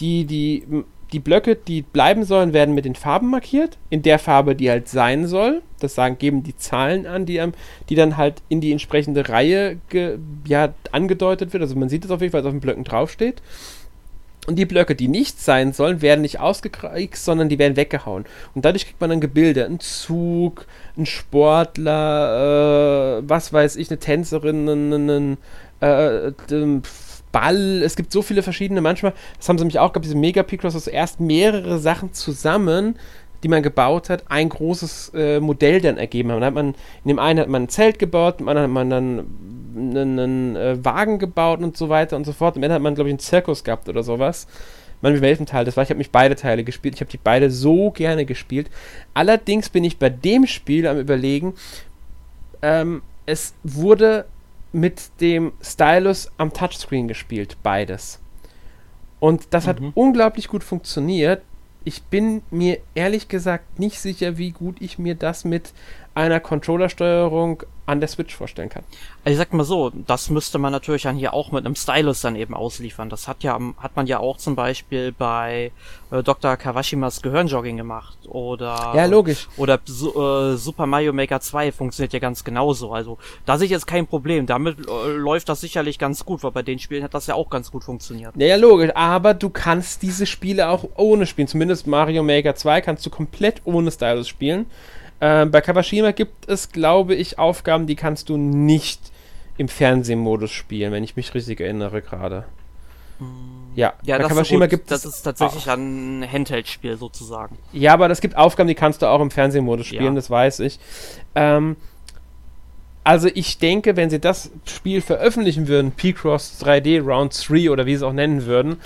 die, die, die Blöcke, die bleiben sollen, werden mit den Farben markiert, in der Farbe, die halt sein soll. Das sagen, geben die Zahlen an, die, die dann halt in die entsprechende Reihe ge, ja, angedeutet wird. Also man sieht es auf jeden Fall, was auf den Blöcken draufsteht. Und die Blöcke, die nicht sein sollen, werden nicht ausgekriegt, sondern die werden weggehauen. Und dadurch kriegt man dann Gebilde. Ein Zug, ein Sportler, äh, was weiß ich, eine Tänzerin, einen äh, Ball. Es gibt so viele verschiedene. Manchmal, das haben sie mich auch gehabt, diese Mega Picross, dass erst mehrere Sachen zusammen die man gebaut hat, ein großes äh, Modell dann ergeben haben. Dann hat man, in dem einen hat man ein Zelt gebaut, im anderen hat man dann einen, einen äh, Wagen gebaut und so weiter und so fort. Am Ende hat man, glaube ich, einen Zirkus gehabt oder sowas. Man mit welchem Teil das war. Ich habe mich beide Teile gespielt. Ich habe die beide so gerne gespielt. Allerdings bin ich bei dem Spiel am überlegen, ähm, es wurde mit dem Stylus am Touchscreen gespielt, beides. Und das mhm. hat unglaublich gut funktioniert ich bin mir ehrlich gesagt nicht sicher, wie gut ich mir das mit einer Controllersteuerung an der Switch vorstellen kann. Also ich sag mal so, das müsste man natürlich dann hier auch mit einem Stylus dann eben ausliefern. Das hat ja, hat man ja auch zum Beispiel bei äh, Dr. Kawashimas Gehirnjogging gemacht oder ja logisch oder äh, Super Mario Maker 2 funktioniert ja ganz genauso. Also da sehe ich jetzt kein Problem. Damit äh, läuft das sicherlich ganz gut, weil bei den Spielen hat das ja auch ganz gut funktioniert. Ja, ja logisch. Aber du kannst diese Spiele auch ohne spielen. Zumindest Mario Maker 2 kannst du komplett ohne Stylus spielen. Ähm, bei Kawashima gibt es, glaube ich, Aufgaben, die kannst du nicht im Fernsehmodus spielen, wenn ich mich richtig erinnere gerade. Mm. Ja, ja bei Kawashima gibt es. Das ist tatsächlich auch. ein Handheld-Spiel sozusagen. Ja, aber es gibt Aufgaben, die kannst du auch im Fernsehmodus spielen, ja. das weiß ich. Ähm, also ich denke, wenn sie das Spiel veröffentlichen würden, P-Cross 3D Round 3 oder wie sie es auch nennen würden,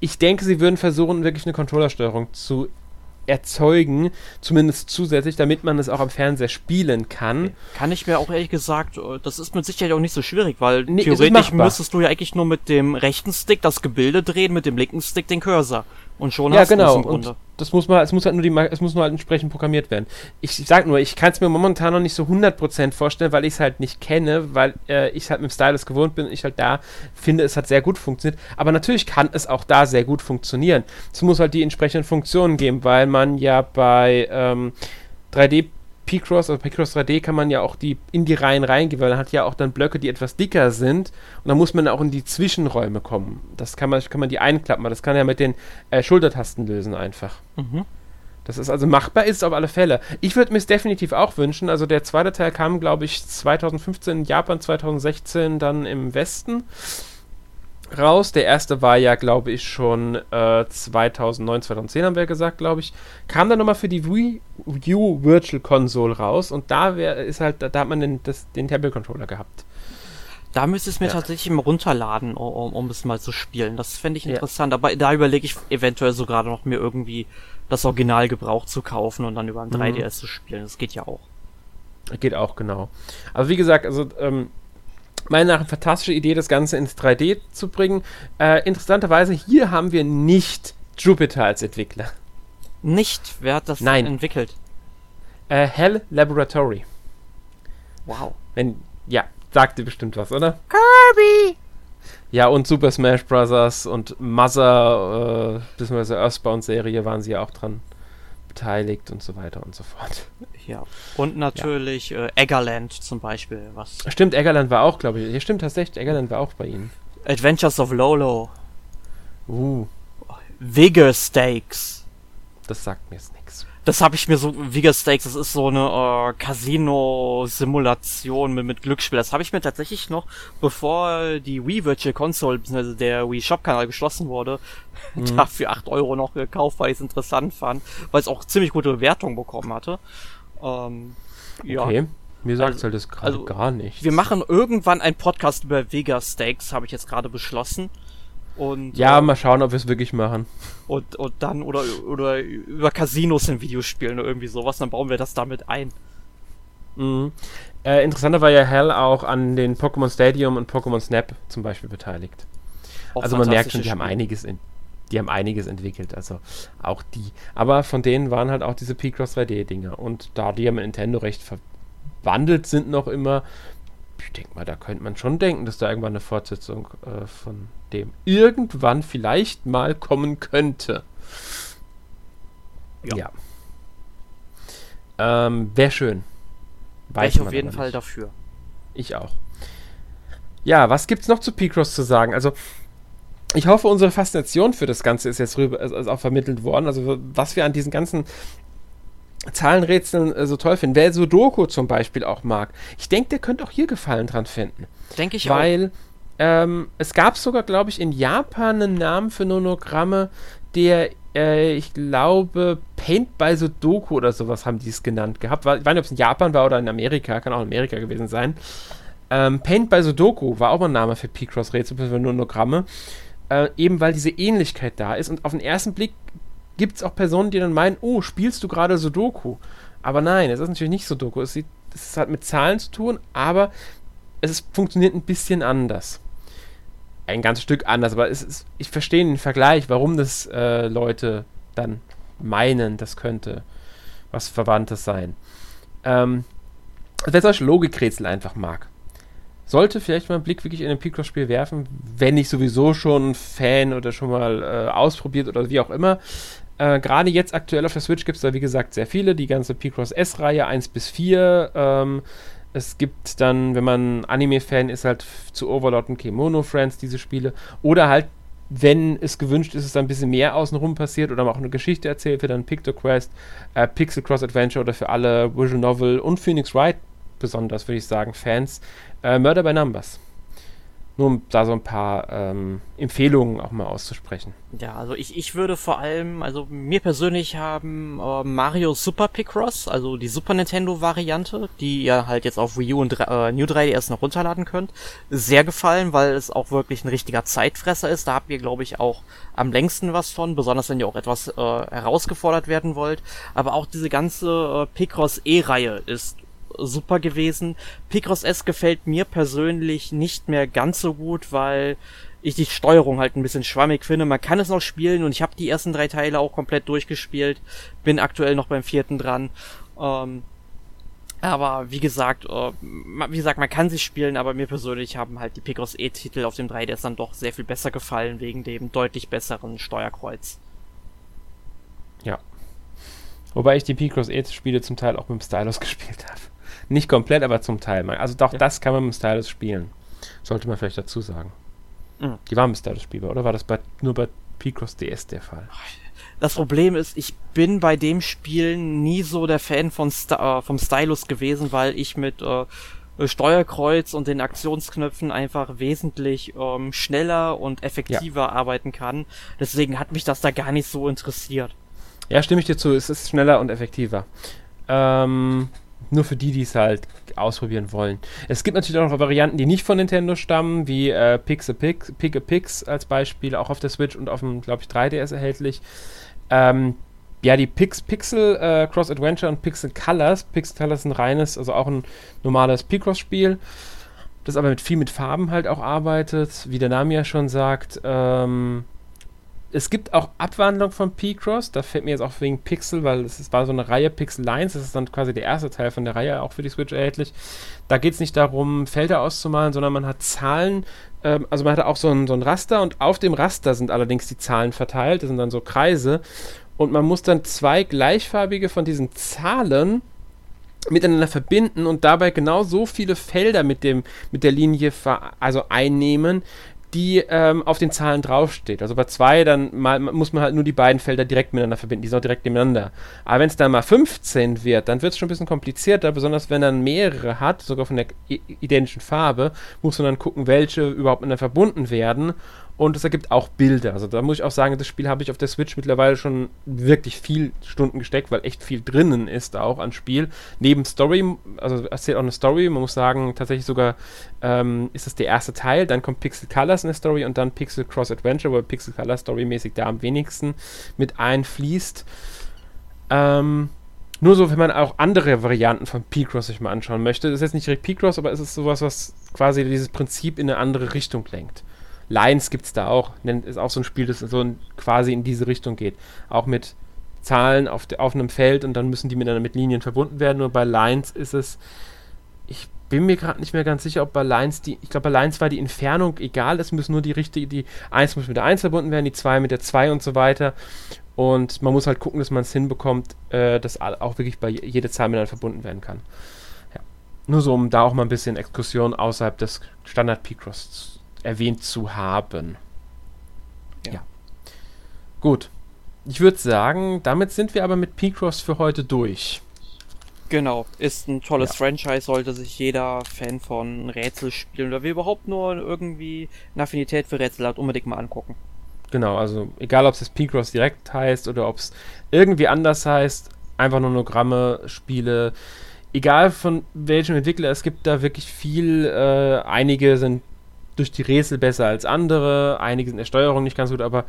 ich denke, sie würden versuchen, wirklich eine Controllersteuerung zu erzeugen, zumindest zusätzlich, damit man es auch am Fernseher spielen kann. Kann ich mir auch ehrlich gesagt, äh, das ist mit Sicherheit auch nicht so schwierig, weil nee, theoretisch müsstest du ja eigentlich nur mit dem rechten Stick das Gebilde drehen, mit dem linken Stick den Cursor. Und schon ja, hast genau. du es. Und das muss mal, es muss halt nur die, es muss nur halt entsprechend programmiert werden. Ich, ich sag nur, ich kann es mir momentan noch nicht so 100% vorstellen, weil ich es halt nicht kenne, weil äh, ich halt mit dem Stylus gewohnt bin und ich halt da finde, es hat sehr gut funktioniert. Aber natürlich kann es auch da sehr gut funktionieren. Es muss halt die entsprechenden Funktionen geben, weil man ja bei ähm, 3D P-Cross, also P-Cross 3D kann man ja auch die in die Reihen reingehen, weil man hat ja auch dann Blöcke, die etwas dicker sind und dann muss man auch in die Zwischenräume kommen. Das kann man, kann man die einklappen, das kann ja mit den äh, Schultertasten lösen einfach. Mhm. Das ist also machbar, ist es auf alle Fälle. Ich würde mir es definitiv auch wünschen. Also der zweite Teil kam, glaube ich, 2015 in Japan, 2016 dann im Westen raus. Der erste war ja, glaube ich, schon äh, 2009, 2010 haben wir gesagt, glaube ich. Kam dann nochmal für die Wii U Virtual Console raus und da wär, ist halt, da, da hat man den, das, den Tablet Controller gehabt. Da müsste es mir ja. tatsächlich mal runterladen, um, um es mal zu spielen. Das fände ich interessant, ja. aber da überlege ich eventuell so gerade noch mir irgendwie das Original gebraucht zu kaufen und dann über ein 3DS mhm. zu spielen. Das geht ja auch. Geht auch, genau. Aber wie gesagt, also ähm, meiner nach eine fantastische Idee, das Ganze ins 3D zu bringen. Äh, interessanterweise, hier haben wir nicht Jupiter als Entwickler. Nicht? Wer hat das Nein. entwickelt? Äh, Hell Laboratory. Wow. Wenn, ja, sagte bestimmt was, oder? Kirby! Ja, und Super Smash Bros. und Mother, äh, beziehungsweise Earthbound-Serie waren sie ja auch dran beteiligt und so weiter und so fort. Ja. Und natürlich ja. äh, Eggerland zum Beispiel. Was stimmt, Eggerland war auch, glaube ich. Ja, stimmt tatsächlich, Eggerland war auch bei ihnen. Adventures of Lolo. Uh. Vigor Stakes. Das sagt mir jetzt. Das habe ich mir so, Vigor Stakes, das ist so eine äh, Casino-Simulation mit, mit Glücksspiel. Das habe ich mir tatsächlich noch, bevor die Wii Virtual Console, bzw. der Wii Shop-Kanal geschlossen wurde, mhm. [laughs] dafür 8 Euro noch gekauft, weil ich es interessant fand, weil es auch ziemlich gute Bewertungen bekommen hatte. Ähm, ja. Okay. Mir sagt also, halt das gerade also, gar nicht. Wir machen irgendwann einen Podcast über Vega Stakes, habe ich jetzt gerade beschlossen. Und, ja, äh, mal schauen, ob wir es wirklich machen. Und, und dann, oder, oder über Casinos in Videospielen oder irgendwie sowas, dann bauen wir das damit ein. Mhm. Äh, interessanter war ja Hell auch an den Pokémon Stadium und Pokémon Snap zum Beispiel beteiligt. Auch also man merkt schon, die haben einiges in. die haben einiges entwickelt, also auch die. Aber von denen waren halt auch diese P-Cross 3D-Dinger. Und da die ja mit Nintendo recht verwandelt sind noch immer, ich denke mal, da könnte man schon denken, dass da irgendwann eine Fortsetzung äh, von dem irgendwann vielleicht mal kommen könnte. Ja. ja. Ähm, Wäre schön. Wäre ich auf jeden Fall nicht. dafür. Ich auch. Ja, was gibt's noch zu P-Cross zu sagen? Also, ich hoffe, unsere Faszination für das Ganze ist jetzt rüber, ist auch vermittelt worden. Also, was wir an diesen ganzen Zahlenrätseln äh, so toll finden. Wer Sudoku zum Beispiel auch mag, ich denke, der könnte auch hier Gefallen dran finden. Denke ich weil, auch. Weil ähm, es gab sogar, glaube ich, in Japan einen Namen für Nonogramme, der, äh, ich glaube, Paint by Sudoku oder sowas haben die es genannt gehabt. War, ich weiß nicht, ob es in Japan war oder in Amerika, kann auch in Amerika gewesen sein. Ähm, Paint by Sudoku war auch mal ein Name für P-Cross-Rätsel, für Nonogramme. Äh, eben weil diese Ähnlichkeit da ist und auf den ersten Blick gibt es auch Personen, die dann meinen, oh, spielst du gerade Sudoku? Aber nein, es ist natürlich nicht Sudoku. Es, sieht, es hat mit Zahlen zu tun, aber es ist, funktioniert ein bisschen anders. Ein ganz Stück anders, aber ist, ich verstehe den Vergleich, warum das äh, Leute dann meinen, das könnte was Verwandtes sein. Ähm, wer solche Logikrätsel einfach mag, sollte vielleicht mal einen Blick wirklich in ein Picross-Spiel werfen, wenn nicht sowieso schon Fan oder schon mal äh, ausprobiert oder wie auch immer. Äh, Gerade jetzt aktuell auf der Switch gibt es da, wie gesagt, sehr viele. Die ganze Picross S-Reihe 1 bis 4. Ähm, es gibt dann, wenn man Anime-Fan ist, halt zu Overlord und Kemono Friends diese Spiele. Oder halt, wenn es gewünscht ist, dass da ein bisschen mehr außenrum passiert oder auch eine Geschichte erzählt wird, dann Picto Quest, äh, Pixel Cross Adventure oder für alle Visual Novel und Phoenix Wright besonders, würde ich sagen, Fans. Äh, Murder by Numbers. Nur um da so ein paar ähm, Empfehlungen auch mal auszusprechen. Ja, also ich, ich würde vor allem, also mir persönlich haben äh, Mario Super Picross, also die Super Nintendo Variante, die ihr halt jetzt auf Wii U und äh, New 3DS noch runterladen könnt, sehr gefallen, weil es auch wirklich ein richtiger Zeitfresser ist. Da habt ihr, glaube ich, auch am längsten was von, besonders wenn ihr auch etwas äh, herausgefordert werden wollt. Aber auch diese ganze äh, Picross E-Reihe ist super gewesen. Picross S gefällt mir persönlich nicht mehr ganz so gut, weil ich die Steuerung halt ein bisschen schwammig finde. Man kann es noch spielen und ich habe die ersten drei Teile auch komplett durchgespielt. Bin aktuell noch beim vierten dran. Ähm, aber wie gesagt, äh, wie gesagt, man kann sie spielen, aber mir persönlich haben halt die Picross E-Titel auf dem 3DS dann doch sehr viel besser gefallen, wegen dem deutlich besseren Steuerkreuz. Ja. Wobei ich die Picross E-Spiele zum Teil auch mit dem Stylus [laughs] gespielt habe. Nicht komplett, aber zum Teil. Also doch, ja. das kann man mit Stylus spielen. Sollte man vielleicht dazu sagen. Mhm. Die waren mit Stylus spielbar, oder war das bei, nur bei Picross DS der Fall? Das Problem ist, ich bin bei dem Spiel nie so der Fan von Sta äh, vom Stylus gewesen, weil ich mit äh, Steuerkreuz und den Aktionsknöpfen einfach wesentlich ähm, schneller und effektiver ja. arbeiten kann. Deswegen hat mich das da gar nicht so interessiert. Ja, stimme ich dir zu. Es ist schneller und effektiver. Ähm, nur für die, die es halt ausprobieren wollen. Es gibt natürlich auch noch Varianten, die nicht von Nintendo stammen, wie äh, Pix a Pix, Pick a Pix als Beispiel, auch auf der Switch und auf dem, glaube ich, 3DS erhältlich. Ähm, ja, die Pix Pixel äh, Cross Adventure und Pixel Colors. Pixel Colors ist ein reines, also auch ein normales P-Cross-Spiel, das aber mit viel mit Farben halt auch arbeitet, wie der Name ja schon sagt. Ähm, es gibt auch Abwandlung von P-Cross, da fällt mir jetzt auch wegen Pixel, weil es war so eine Reihe Pixel Lines, das ist dann quasi der erste Teil von der Reihe, auch für die Switch erhältlich. Da geht es nicht darum, Felder auszumalen, sondern man hat Zahlen, ähm, also man hat auch so ein, so ein Raster und auf dem Raster sind allerdings die Zahlen verteilt, das sind dann so Kreise und man muss dann zwei gleichfarbige von diesen Zahlen miteinander verbinden und dabei genau so viele Felder mit dem mit der Linie also einnehmen, die ähm, auf den Zahlen draufsteht. Also bei zwei, dann mal, muss man halt nur die beiden Felder direkt miteinander verbinden, die sind auch direkt nebeneinander. Aber wenn es dann mal 15 wird, dann wird es schon ein bisschen komplizierter, besonders wenn man mehrere hat, sogar von der identischen Farbe, muss man dann gucken, welche überhaupt miteinander verbunden werden und es ergibt auch Bilder. Also da muss ich auch sagen, das Spiel habe ich auf der Switch mittlerweile schon wirklich viel Stunden gesteckt, weil echt viel drinnen ist auch an Spiel. Neben Story, also erzählt auch eine Story, man muss sagen, tatsächlich sogar ähm, ist das der erste Teil, dann kommt Pixel Colors in der Story und dann Pixel Cross Adventure, wo Pixel Colors storymäßig da am wenigsten mit einfließt. Ähm, nur so, wenn man auch andere Varianten von P-Cross sich mal anschauen möchte. Das ist jetzt nicht direkt P-Cross, aber es ist sowas, was quasi dieses Prinzip in eine andere Richtung lenkt. Lines gibt es da auch. Ist auch so ein Spiel, das so ein, quasi in diese Richtung geht. Auch mit Zahlen auf, de, auf einem Feld und dann müssen die miteinander mit Linien verbunden werden. Nur bei Lines ist es, ich bin mir gerade nicht mehr ganz sicher, ob bei Lines die, ich glaube bei Lines war die Entfernung egal, es muss nur die richtige, die 1 muss mit der 1 verbunden werden, die 2 mit der 2 und so weiter. Und man muss halt gucken, dass man es hinbekommt, äh, dass auch wirklich bei jede Zahl miteinander verbunden werden kann. Ja. Nur so, um da auch mal ein bisschen Exkursion außerhalb des Standard P-Cross erwähnt zu haben. Ja. ja. Gut. Ich würde sagen, damit sind wir aber mit P-Cross für heute durch. Genau, ist ein tolles ja. Franchise, sollte sich jeder Fan von Rätselspielen oder wer überhaupt nur irgendwie eine Affinität für Rätsel hat, unbedingt mal angucken. Genau, also egal ob es P-Cross direkt heißt oder ob es irgendwie anders heißt, einfach nur Nogramme, Spiele, egal von welchem Entwickler, es gibt da wirklich viel. Äh, einige sind durch die Rätsel besser als andere, einige sind in der Steuerung nicht ganz gut, aber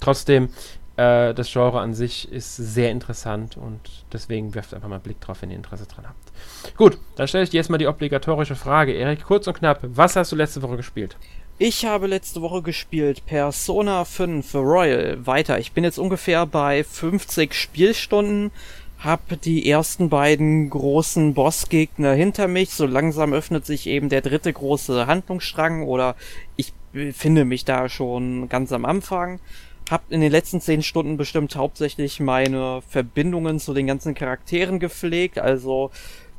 trotzdem, äh, das Genre an sich ist sehr interessant und deswegen werft einfach mal einen Blick drauf, wenn ihr Interesse dran habt. Gut, dann stelle ich dir jetzt mal die obligatorische Frage. Erik, kurz und knapp, was hast du letzte Woche gespielt? Ich habe letzte Woche gespielt Persona 5 Royal weiter. Ich bin jetzt ungefähr bei 50 Spielstunden, hab die ersten beiden großen Bossgegner hinter mich. So langsam öffnet sich eben der dritte große Handlungsstrang oder ich befinde mich da schon ganz am Anfang hab in den letzten zehn Stunden bestimmt hauptsächlich meine Verbindungen zu den ganzen Charakteren gepflegt. Also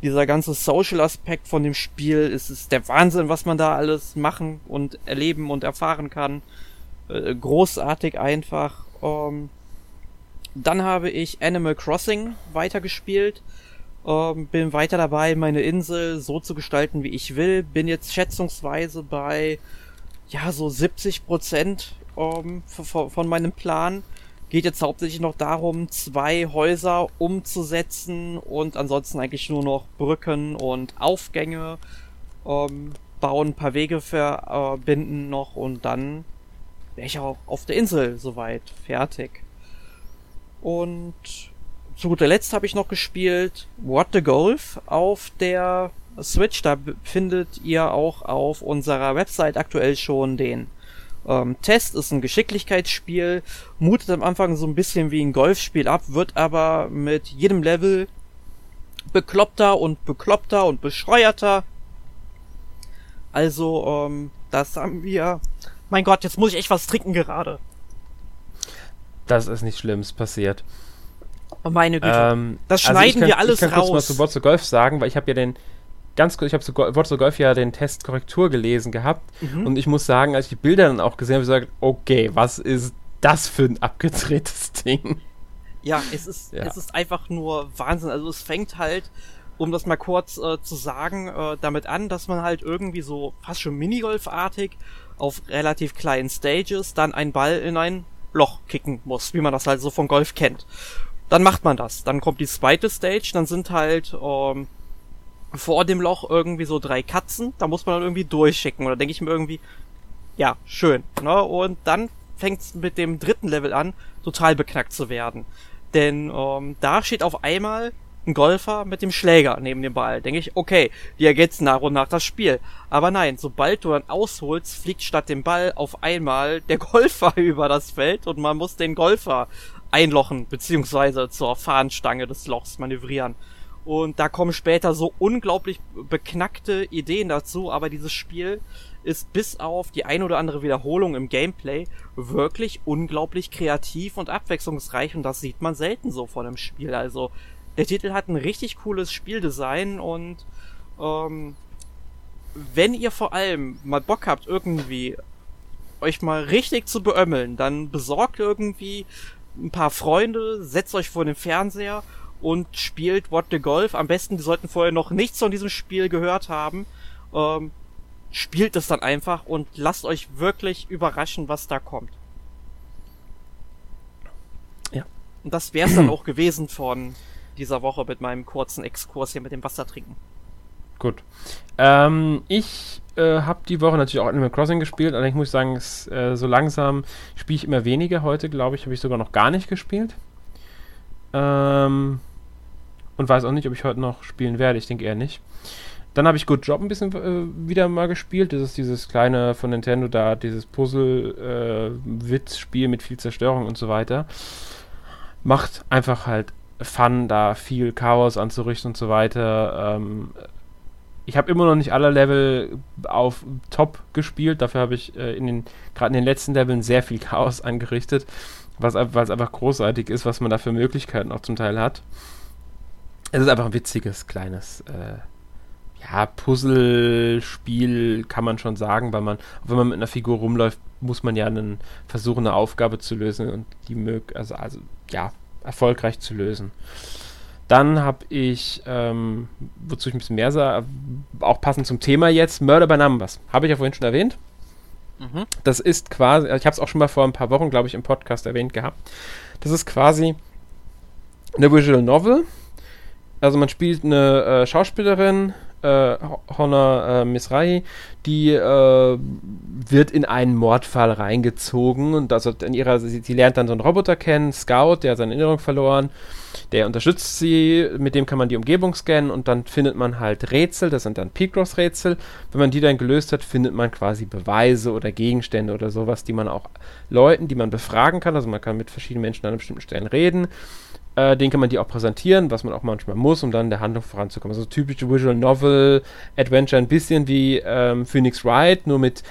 dieser ganze Social-Aspekt von dem Spiel ist, ist der Wahnsinn, was man da alles machen und erleben und erfahren kann. Äh, großartig einfach. Ähm, dann habe ich Animal Crossing weitergespielt. Ähm, bin weiter dabei, meine Insel so zu gestalten, wie ich will. Bin jetzt schätzungsweise bei ja so 70 Prozent ähm, von meinem Plan. Geht jetzt hauptsächlich noch darum, zwei Häuser umzusetzen und ansonsten eigentlich nur noch Brücken und Aufgänge ähm, bauen, ein paar Wege verbinden noch und dann wäre ich auch auf der Insel soweit fertig. Und zu guter Letzt habe ich noch gespielt What the Golf auf der Switch. Da findet ihr auch auf unserer Website aktuell schon den ähm, Test ist ein Geschicklichkeitsspiel, mutet am Anfang so ein bisschen wie ein Golfspiel ab, wird aber mit jedem Level bekloppter und bekloppter und bescheuerter. Also, ähm, das haben wir. Mein Gott, jetzt muss ich echt was trinken gerade. Das ist nicht schlimm, es passiert. Oh meine Güte. Ähm, das schneiden also kann, wir alles raus. Ich kann raus. kurz mal zu Wort zu Golf sagen, weil ich habe ja den ganz kurz, ich habe zu Wort zu Golf ja den Test Korrektur gelesen gehabt mhm. und ich muss sagen, als ich die Bilder dann auch gesehen habe, habe ich gesagt, okay, was ist das für ein abgedrehtes [laughs] Ding? Ja, es ist, ja. es ist einfach nur Wahnsinn. Also es fängt halt, um das mal kurz äh, zu sagen, äh, damit an, dass man halt irgendwie so fast schon Minigolfartig auf relativ kleinen Stages dann einen Ball in ein Loch kicken muss, wie man das halt so von Golf kennt. Dann macht man das. Dann kommt die zweite Stage, dann sind halt ähm, vor dem Loch irgendwie so drei Katzen, da muss man dann irgendwie durchschicken. Oder denke ich mir irgendwie, ja, schön. Ne? Und dann fängt es mit dem dritten Level an, total beknackt zu werden. Denn ähm, da steht auf einmal ein Golfer mit dem Schläger neben dem Ball. Denke ich, okay, die ergänzen nach und nach das Spiel. Aber nein, sobald du dann ausholst, fliegt statt dem Ball auf einmal der [laughs] Golfer über das Feld und man muss den Golfer einlochen, beziehungsweise zur Fahnenstange des Lochs manövrieren. Und da kommen später so unglaublich beknackte Ideen dazu, aber dieses Spiel ist bis auf die ein oder andere Wiederholung im Gameplay wirklich unglaublich kreativ und abwechslungsreich und das sieht man selten so von einem Spiel. Also der Titel hat ein richtig cooles Spieldesign und ähm, wenn ihr vor allem mal Bock habt, irgendwie euch mal richtig zu beömmeln, dann besorgt irgendwie ein paar Freunde, setzt euch vor den Fernseher und spielt What the Golf. Am besten, die sollten vorher noch nichts von diesem Spiel gehört haben. Ähm, spielt es dann einfach und lasst euch wirklich überraschen, was da kommt. Ja. Und das wär's dann [clears throat] auch gewesen von dieser Woche mit meinem kurzen Exkurs hier mit dem Wasser trinken. Gut. Ähm, ich äh, habe die Woche natürlich auch Animal Crossing gespielt, allerdings muss ich sagen, es, äh, so langsam spiele ich immer weniger. Heute, glaube ich, habe ich sogar noch gar nicht gespielt. Ähm, und weiß auch nicht, ob ich heute noch spielen werde. Ich denke eher nicht. Dann habe ich Good Job ein bisschen äh, wieder mal gespielt. Das ist dieses kleine von Nintendo da, dieses Puzzle-Witz-Spiel äh, mit viel Zerstörung und so weiter. Macht einfach halt Fun, da viel Chaos anzurichten und so weiter. Ähm, ich habe immer noch nicht alle Level auf Top gespielt. Dafür habe ich äh, in den gerade in den letzten Leveln sehr viel Chaos [laughs] angerichtet, was es einfach großartig ist, was man da für Möglichkeiten auch zum Teil hat. Es ist einfach ein witziges kleines äh, ja, Puzzlespiel kann man schon sagen, weil man, wenn man mit einer Figur rumläuft, muss man ja einen, versuchen, eine Aufgabe zu lösen und die mög, also, also ja, erfolgreich zu lösen. Dann habe ich, ähm, wozu ich ein bisschen mehr sah, auch passend zum Thema jetzt, Murder by Numbers. Habe ich ja vorhin schon erwähnt. Mhm. Das ist quasi, ich habe es auch schon mal vor ein paar Wochen, glaube ich, im Podcast erwähnt gehabt. Das ist quasi eine Visual Novel. Also man spielt eine äh, Schauspielerin, äh, Honor äh, Misrai, die äh, wird in einen Mordfall reingezogen und also in ihrer, sie, sie, lernt dann so einen Roboter kennen, Scout, der hat seine Erinnerung verloren, der unterstützt sie, mit dem kann man die Umgebung scannen und dann findet man halt Rätsel, das sind dann Picross-Rätsel. Wenn man die dann gelöst hat, findet man quasi Beweise oder Gegenstände oder sowas, die man auch Leuten, die man befragen kann, also man kann mit verschiedenen Menschen an bestimmten Stellen reden äh, den kann man die auch präsentieren, was man auch manchmal muss, um dann der Handlung voranzukommen. Also typische Visual Novel Adventure, ein bisschen wie ähm, Phoenix Wright, nur mit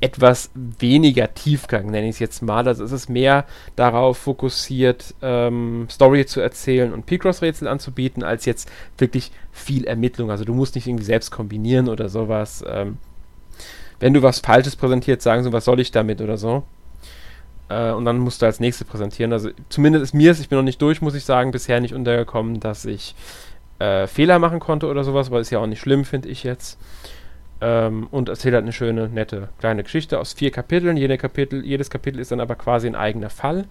etwas weniger Tiefgang, nenne ich es jetzt mal. Also es ist mehr darauf fokussiert, ähm, Story zu erzählen und Picross-Rätsel anzubieten, als jetzt wirklich viel Ermittlung. Also du musst nicht irgendwie selbst kombinieren oder sowas. Ähm, wenn du was Falsches präsentiert, sagen sie, was soll ich damit oder so. Äh, und dann musst du als nächste präsentieren. Also zumindest ist mir es, ich bin noch nicht durch, muss ich sagen, bisher nicht untergekommen, dass ich äh, Fehler machen konnte oder sowas, weil es ja auch nicht schlimm, finde ich jetzt. Ähm, und erzählt halt eine schöne, nette kleine Geschichte aus vier Kapiteln. Jede Kapitel, jedes Kapitel ist dann aber quasi ein eigener Fall.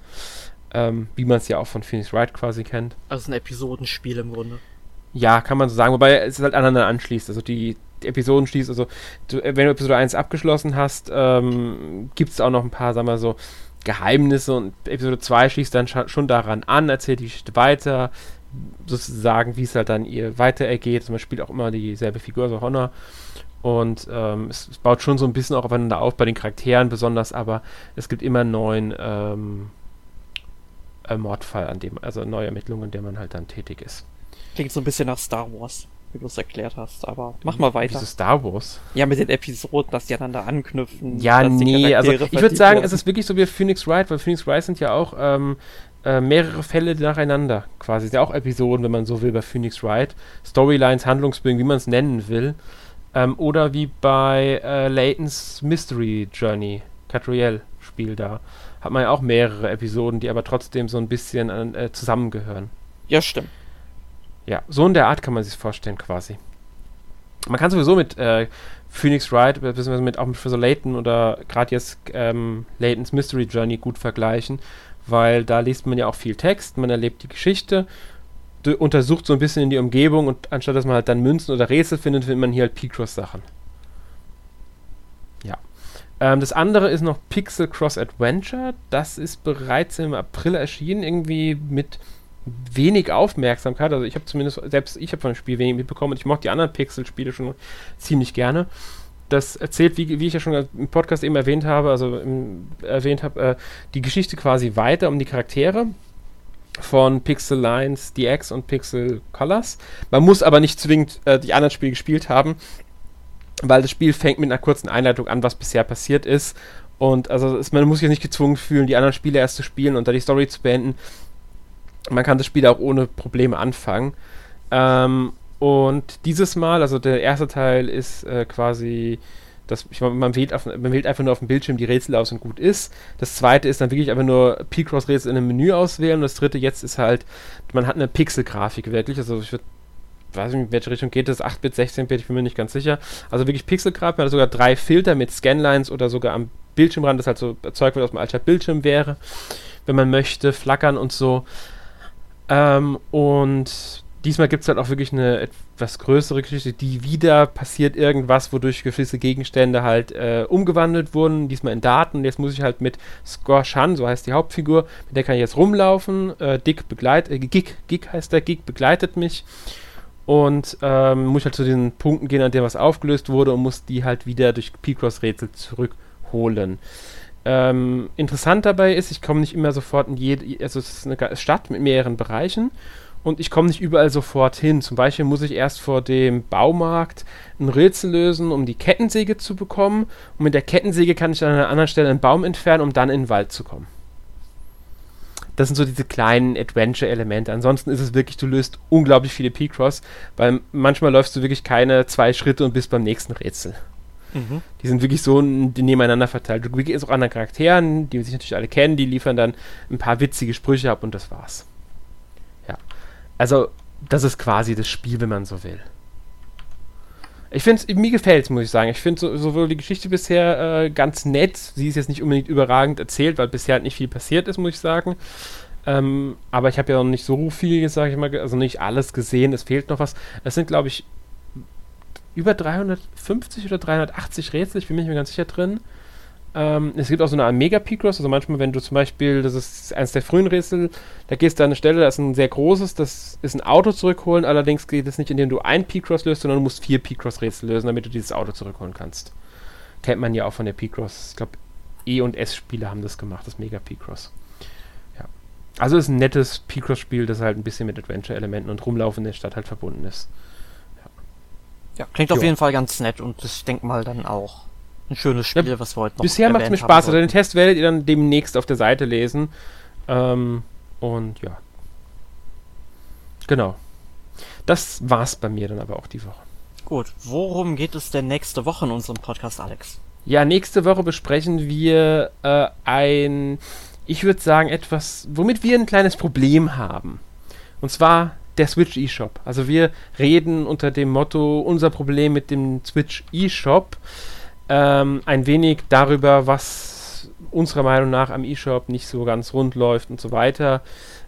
Ähm, wie man es ja auch von Phoenix Wright quasi kennt. Also ein Episodenspiel im Grunde. Ja, kann man so sagen, wobei es halt aneinander anschließt. Also die, die Episoden schließt, also du, wenn du Episode 1 abgeschlossen hast, ähm, gibt es auch noch ein paar, sagen wir so, Geheimnisse und Episode 2 schließt dann schon daran an, erzählt die Geschichte weiter, sozusagen, wie es halt dann ihr weiter ergeht. Also man spielt auch immer dieselbe Figur, also Honor. Und ähm, es, es, baut schon so ein bisschen auch aufeinander auf, bei den Charakteren besonders, aber es gibt immer einen neuen ähm, äh, Mordfall, an dem, also neue Ermittlungen, in der man halt dann tätig ist. Klingt so ein bisschen nach Star Wars wie du es erklärt hast, aber mach mal weiter. Wieso Star Wars? Ja, mit den Episoden, dass die aneinander anknüpfen. Ja, nee, also ich würde sagen, werden. es ist wirklich so wie Phoenix Wright, weil Phoenix Wright sind ja auch ähm, äh, mehrere Fälle nacheinander quasi. Ist ja auch Episoden, wenn man so will, bei Phoenix Wright. Storylines, Handlungsbögen, wie man es nennen will. Ähm, oder wie bei äh, Layton's Mystery Journey, Catriel-Spiel da. Hat man ja auch mehrere Episoden, die aber trotzdem so ein bisschen äh, zusammengehören. Ja, stimmt. Ja, so in der Art kann man sich vorstellen quasi. Man kann sowieso mit äh, Phoenix Wright, beziehungsweise mit auch mit Professor Layton oder gerade jetzt ähm, Laytons Mystery Journey gut vergleichen, weil da liest man ja auch viel Text, man erlebt die Geschichte, untersucht so ein bisschen in die Umgebung und anstatt dass man halt dann Münzen oder Rätsel findet, findet man hier halt P-Cross-Sachen. Ja. Ähm, das andere ist noch Pixel Cross Adventure. Das ist bereits im April erschienen, irgendwie mit wenig Aufmerksamkeit. Also ich habe zumindest, selbst ich habe von dem Spiel wenig mitbekommen und ich mochte die anderen Pixel-Spiele schon ziemlich gerne. Das erzählt, wie, wie ich ja schon im Podcast eben erwähnt habe, also im, erwähnt habe, äh, die Geschichte quasi weiter um die Charaktere von Pixel Lines DX und Pixel Colors. Man muss aber nicht zwingend äh, die anderen Spiele gespielt haben, weil das Spiel fängt mit einer kurzen Einleitung an, was bisher passiert ist. Und also ist, man muss sich nicht gezwungen fühlen, die anderen Spiele erst zu spielen und da die Story zu beenden man kann das Spiel auch ohne Probleme anfangen. Ähm, und dieses Mal, also der erste Teil ist äh, quasi, das, ich, man, wählt auf, man wählt einfach nur auf dem Bildschirm die Rätsel aus und gut ist. Das zweite ist dann wirklich einfach nur P-Cross-Rätsel in einem Menü auswählen. Und das dritte jetzt ist halt, man hat eine Pixel-Grafik wirklich. Also ich würde weiß nicht, in welche Richtung geht das, 8-Bit, 16-Bit, ich bin mir nicht ganz sicher. Also wirklich Pixelgrafik, man hat sogar drei Filter mit Scanlines oder sogar am Bildschirmrand, das halt so erzeugt wird aus dem alter Bildschirm wäre, wenn man möchte, flackern und so. Ähm, und diesmal gibt es halt auch wirklich eine etwas größere Geschichte, die wieder passiert irgendwas, wodurch gewisse Gegenstände halt äh, umgewandelt wurden, diesmal in Daten. Jetzt muss ich halt mit Scorshan, so heißt die Hauptfigur, mit der kann ich jetzt rumlaufen. Äh, Dick begleitet, äh, Gig, Gig heißt der, Gig begleitet mich. Und ähm, muss halt zu den Punkten gehen, an denen was aufgelöst wurde und muss die halt wieder durch P-Cross-Rätsel zurückholen. Ähm, interessant dabei ist, ich komme nicht immer sofort in jede, also es ist eine Stadt mit mehreren Bereichen und ich komme nicht überall sofort hin. Zum Beispiel muss ich erst vor dem Baumarkt ein Rätsel lösen, um die Kettensäge zu bekommen. Und mit der Kettensäge kann ich dann an einer anderen Stelle einen Baum entfernen, um dann in den Wald zu kommen. Das sind so diese kleinen Adventure-Elemente. Ansonsten ist es wirklich, du löst unglaublich viele P-Cross, weil manchmal läufst du wirklich keine zwei Schritte und bist beim nächsten Rätsel. Mhm. Die sind wirklich so nebeneinander verteilt. Du begegnest auch anderen Charakteren, die sich natürlich alle kennen, die liefern dann ein paar witzige Sprüche ab und das war's. Ja. Also, das ist quasi das Spiel, wenn man so will. Ich finde mir gefällt es, muss ich sagen. Ich finde so, sowohl die Geschichte bisher äh, ganz nett. Sie ist jetzt nicht unbedingt überragend erzählt, weil bisher halt nicht viel passiert ist, muss ich sagen. Ähm, aber ich habe ja noch nicht so viel, sage ich mal, also nicht alles gesehen. Es fehlt noch was. Es sind, glaube ich, über 350 oder 380 Rätsel. Ich bin mir nicht mehr ganz sicher drin. Ähm, es gibt auch so eine Art Mega-Picross, also manchmal, wenn du zum Beispiel, das ist eines der frühen Rätsel, da gehst du an eine Stelle, da ist ein sehr großes, das ist ein Auto zurückholen, allerdings geht es nicht, indem du ein Picross löst, sondern du musst vier Picross-Rätsel lösen, damit du dieses Auto zurückholen kannst. Kennt man ja auch von der Picross. Ich glaube, E- und S-Spiele haben das gemacht, das Mega-Picross. Ja. Also ist ein nettes Picross-Spiel, das halt ein bisschen mit Adventure-Elementen und Rumlaufen in der Stadt halt verbunden ist. Ja, klingt jo. auf jeden Fall ganz nett und ich denke mal dann auch ein schönes Spiel, ja, was wir heute noch Bisher macht es mir Spaß. Also den Test werdet ihr dann demnächst auf der Seite lesen. Ähm, und ja. Genau. Das war's bei mir dann aber auch die Woche. Gut, worum geht es denn nächste Woche in unserem Podcast, Alex? Ja, nächste Woche besprechen wir äh, ein, ich würde sagen, etwas, womit wir ein kleines Problem haben. Und zwar der Switch eShop. Also wir reden unter dem Motto unser Problem mit dem Switch eShop ähm, ein wenig darüber, was unserer Meinung nach am eShop nicht so ganz rund läuft und so weiter.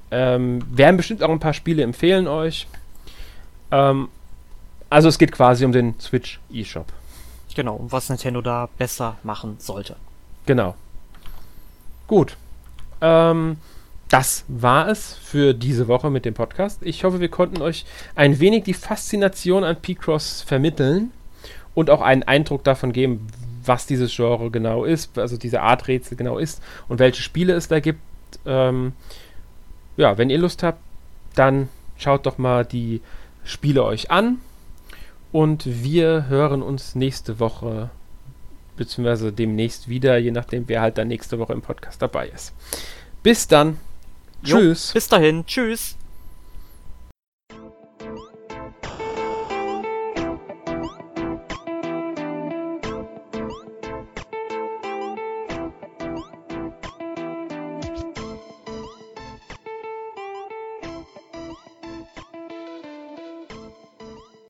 Ähm, werden bestimmt auch ein paar Spiele empfehlen euch. Ähm, also es geht quasi um den Switch eShop. Genau, und was Nintendo da besser machen sollte. Genau. Gut. Ähm, das war es für diese Woche mit dem Podcast. Ich hoffe, wir konnten euch ein wenig die Faszination an P-Cross vermitteln und auch einen Eindruck davon geben, was dieses Genre genau ist, also diese Art Rätsel genau ist und welche Spiele es da gibt. Ähm, ja, wenn ihr Lust habt, dann schaut doch mal die Spiele euch an und wir hören uns nächste Woche beziehungsweise demnächst wieder, je nachdem, wer halt dann nächste Woche im Podcast dabei ist. Bis dann. Jo, Tschüss. Bis dahin. Tschüss.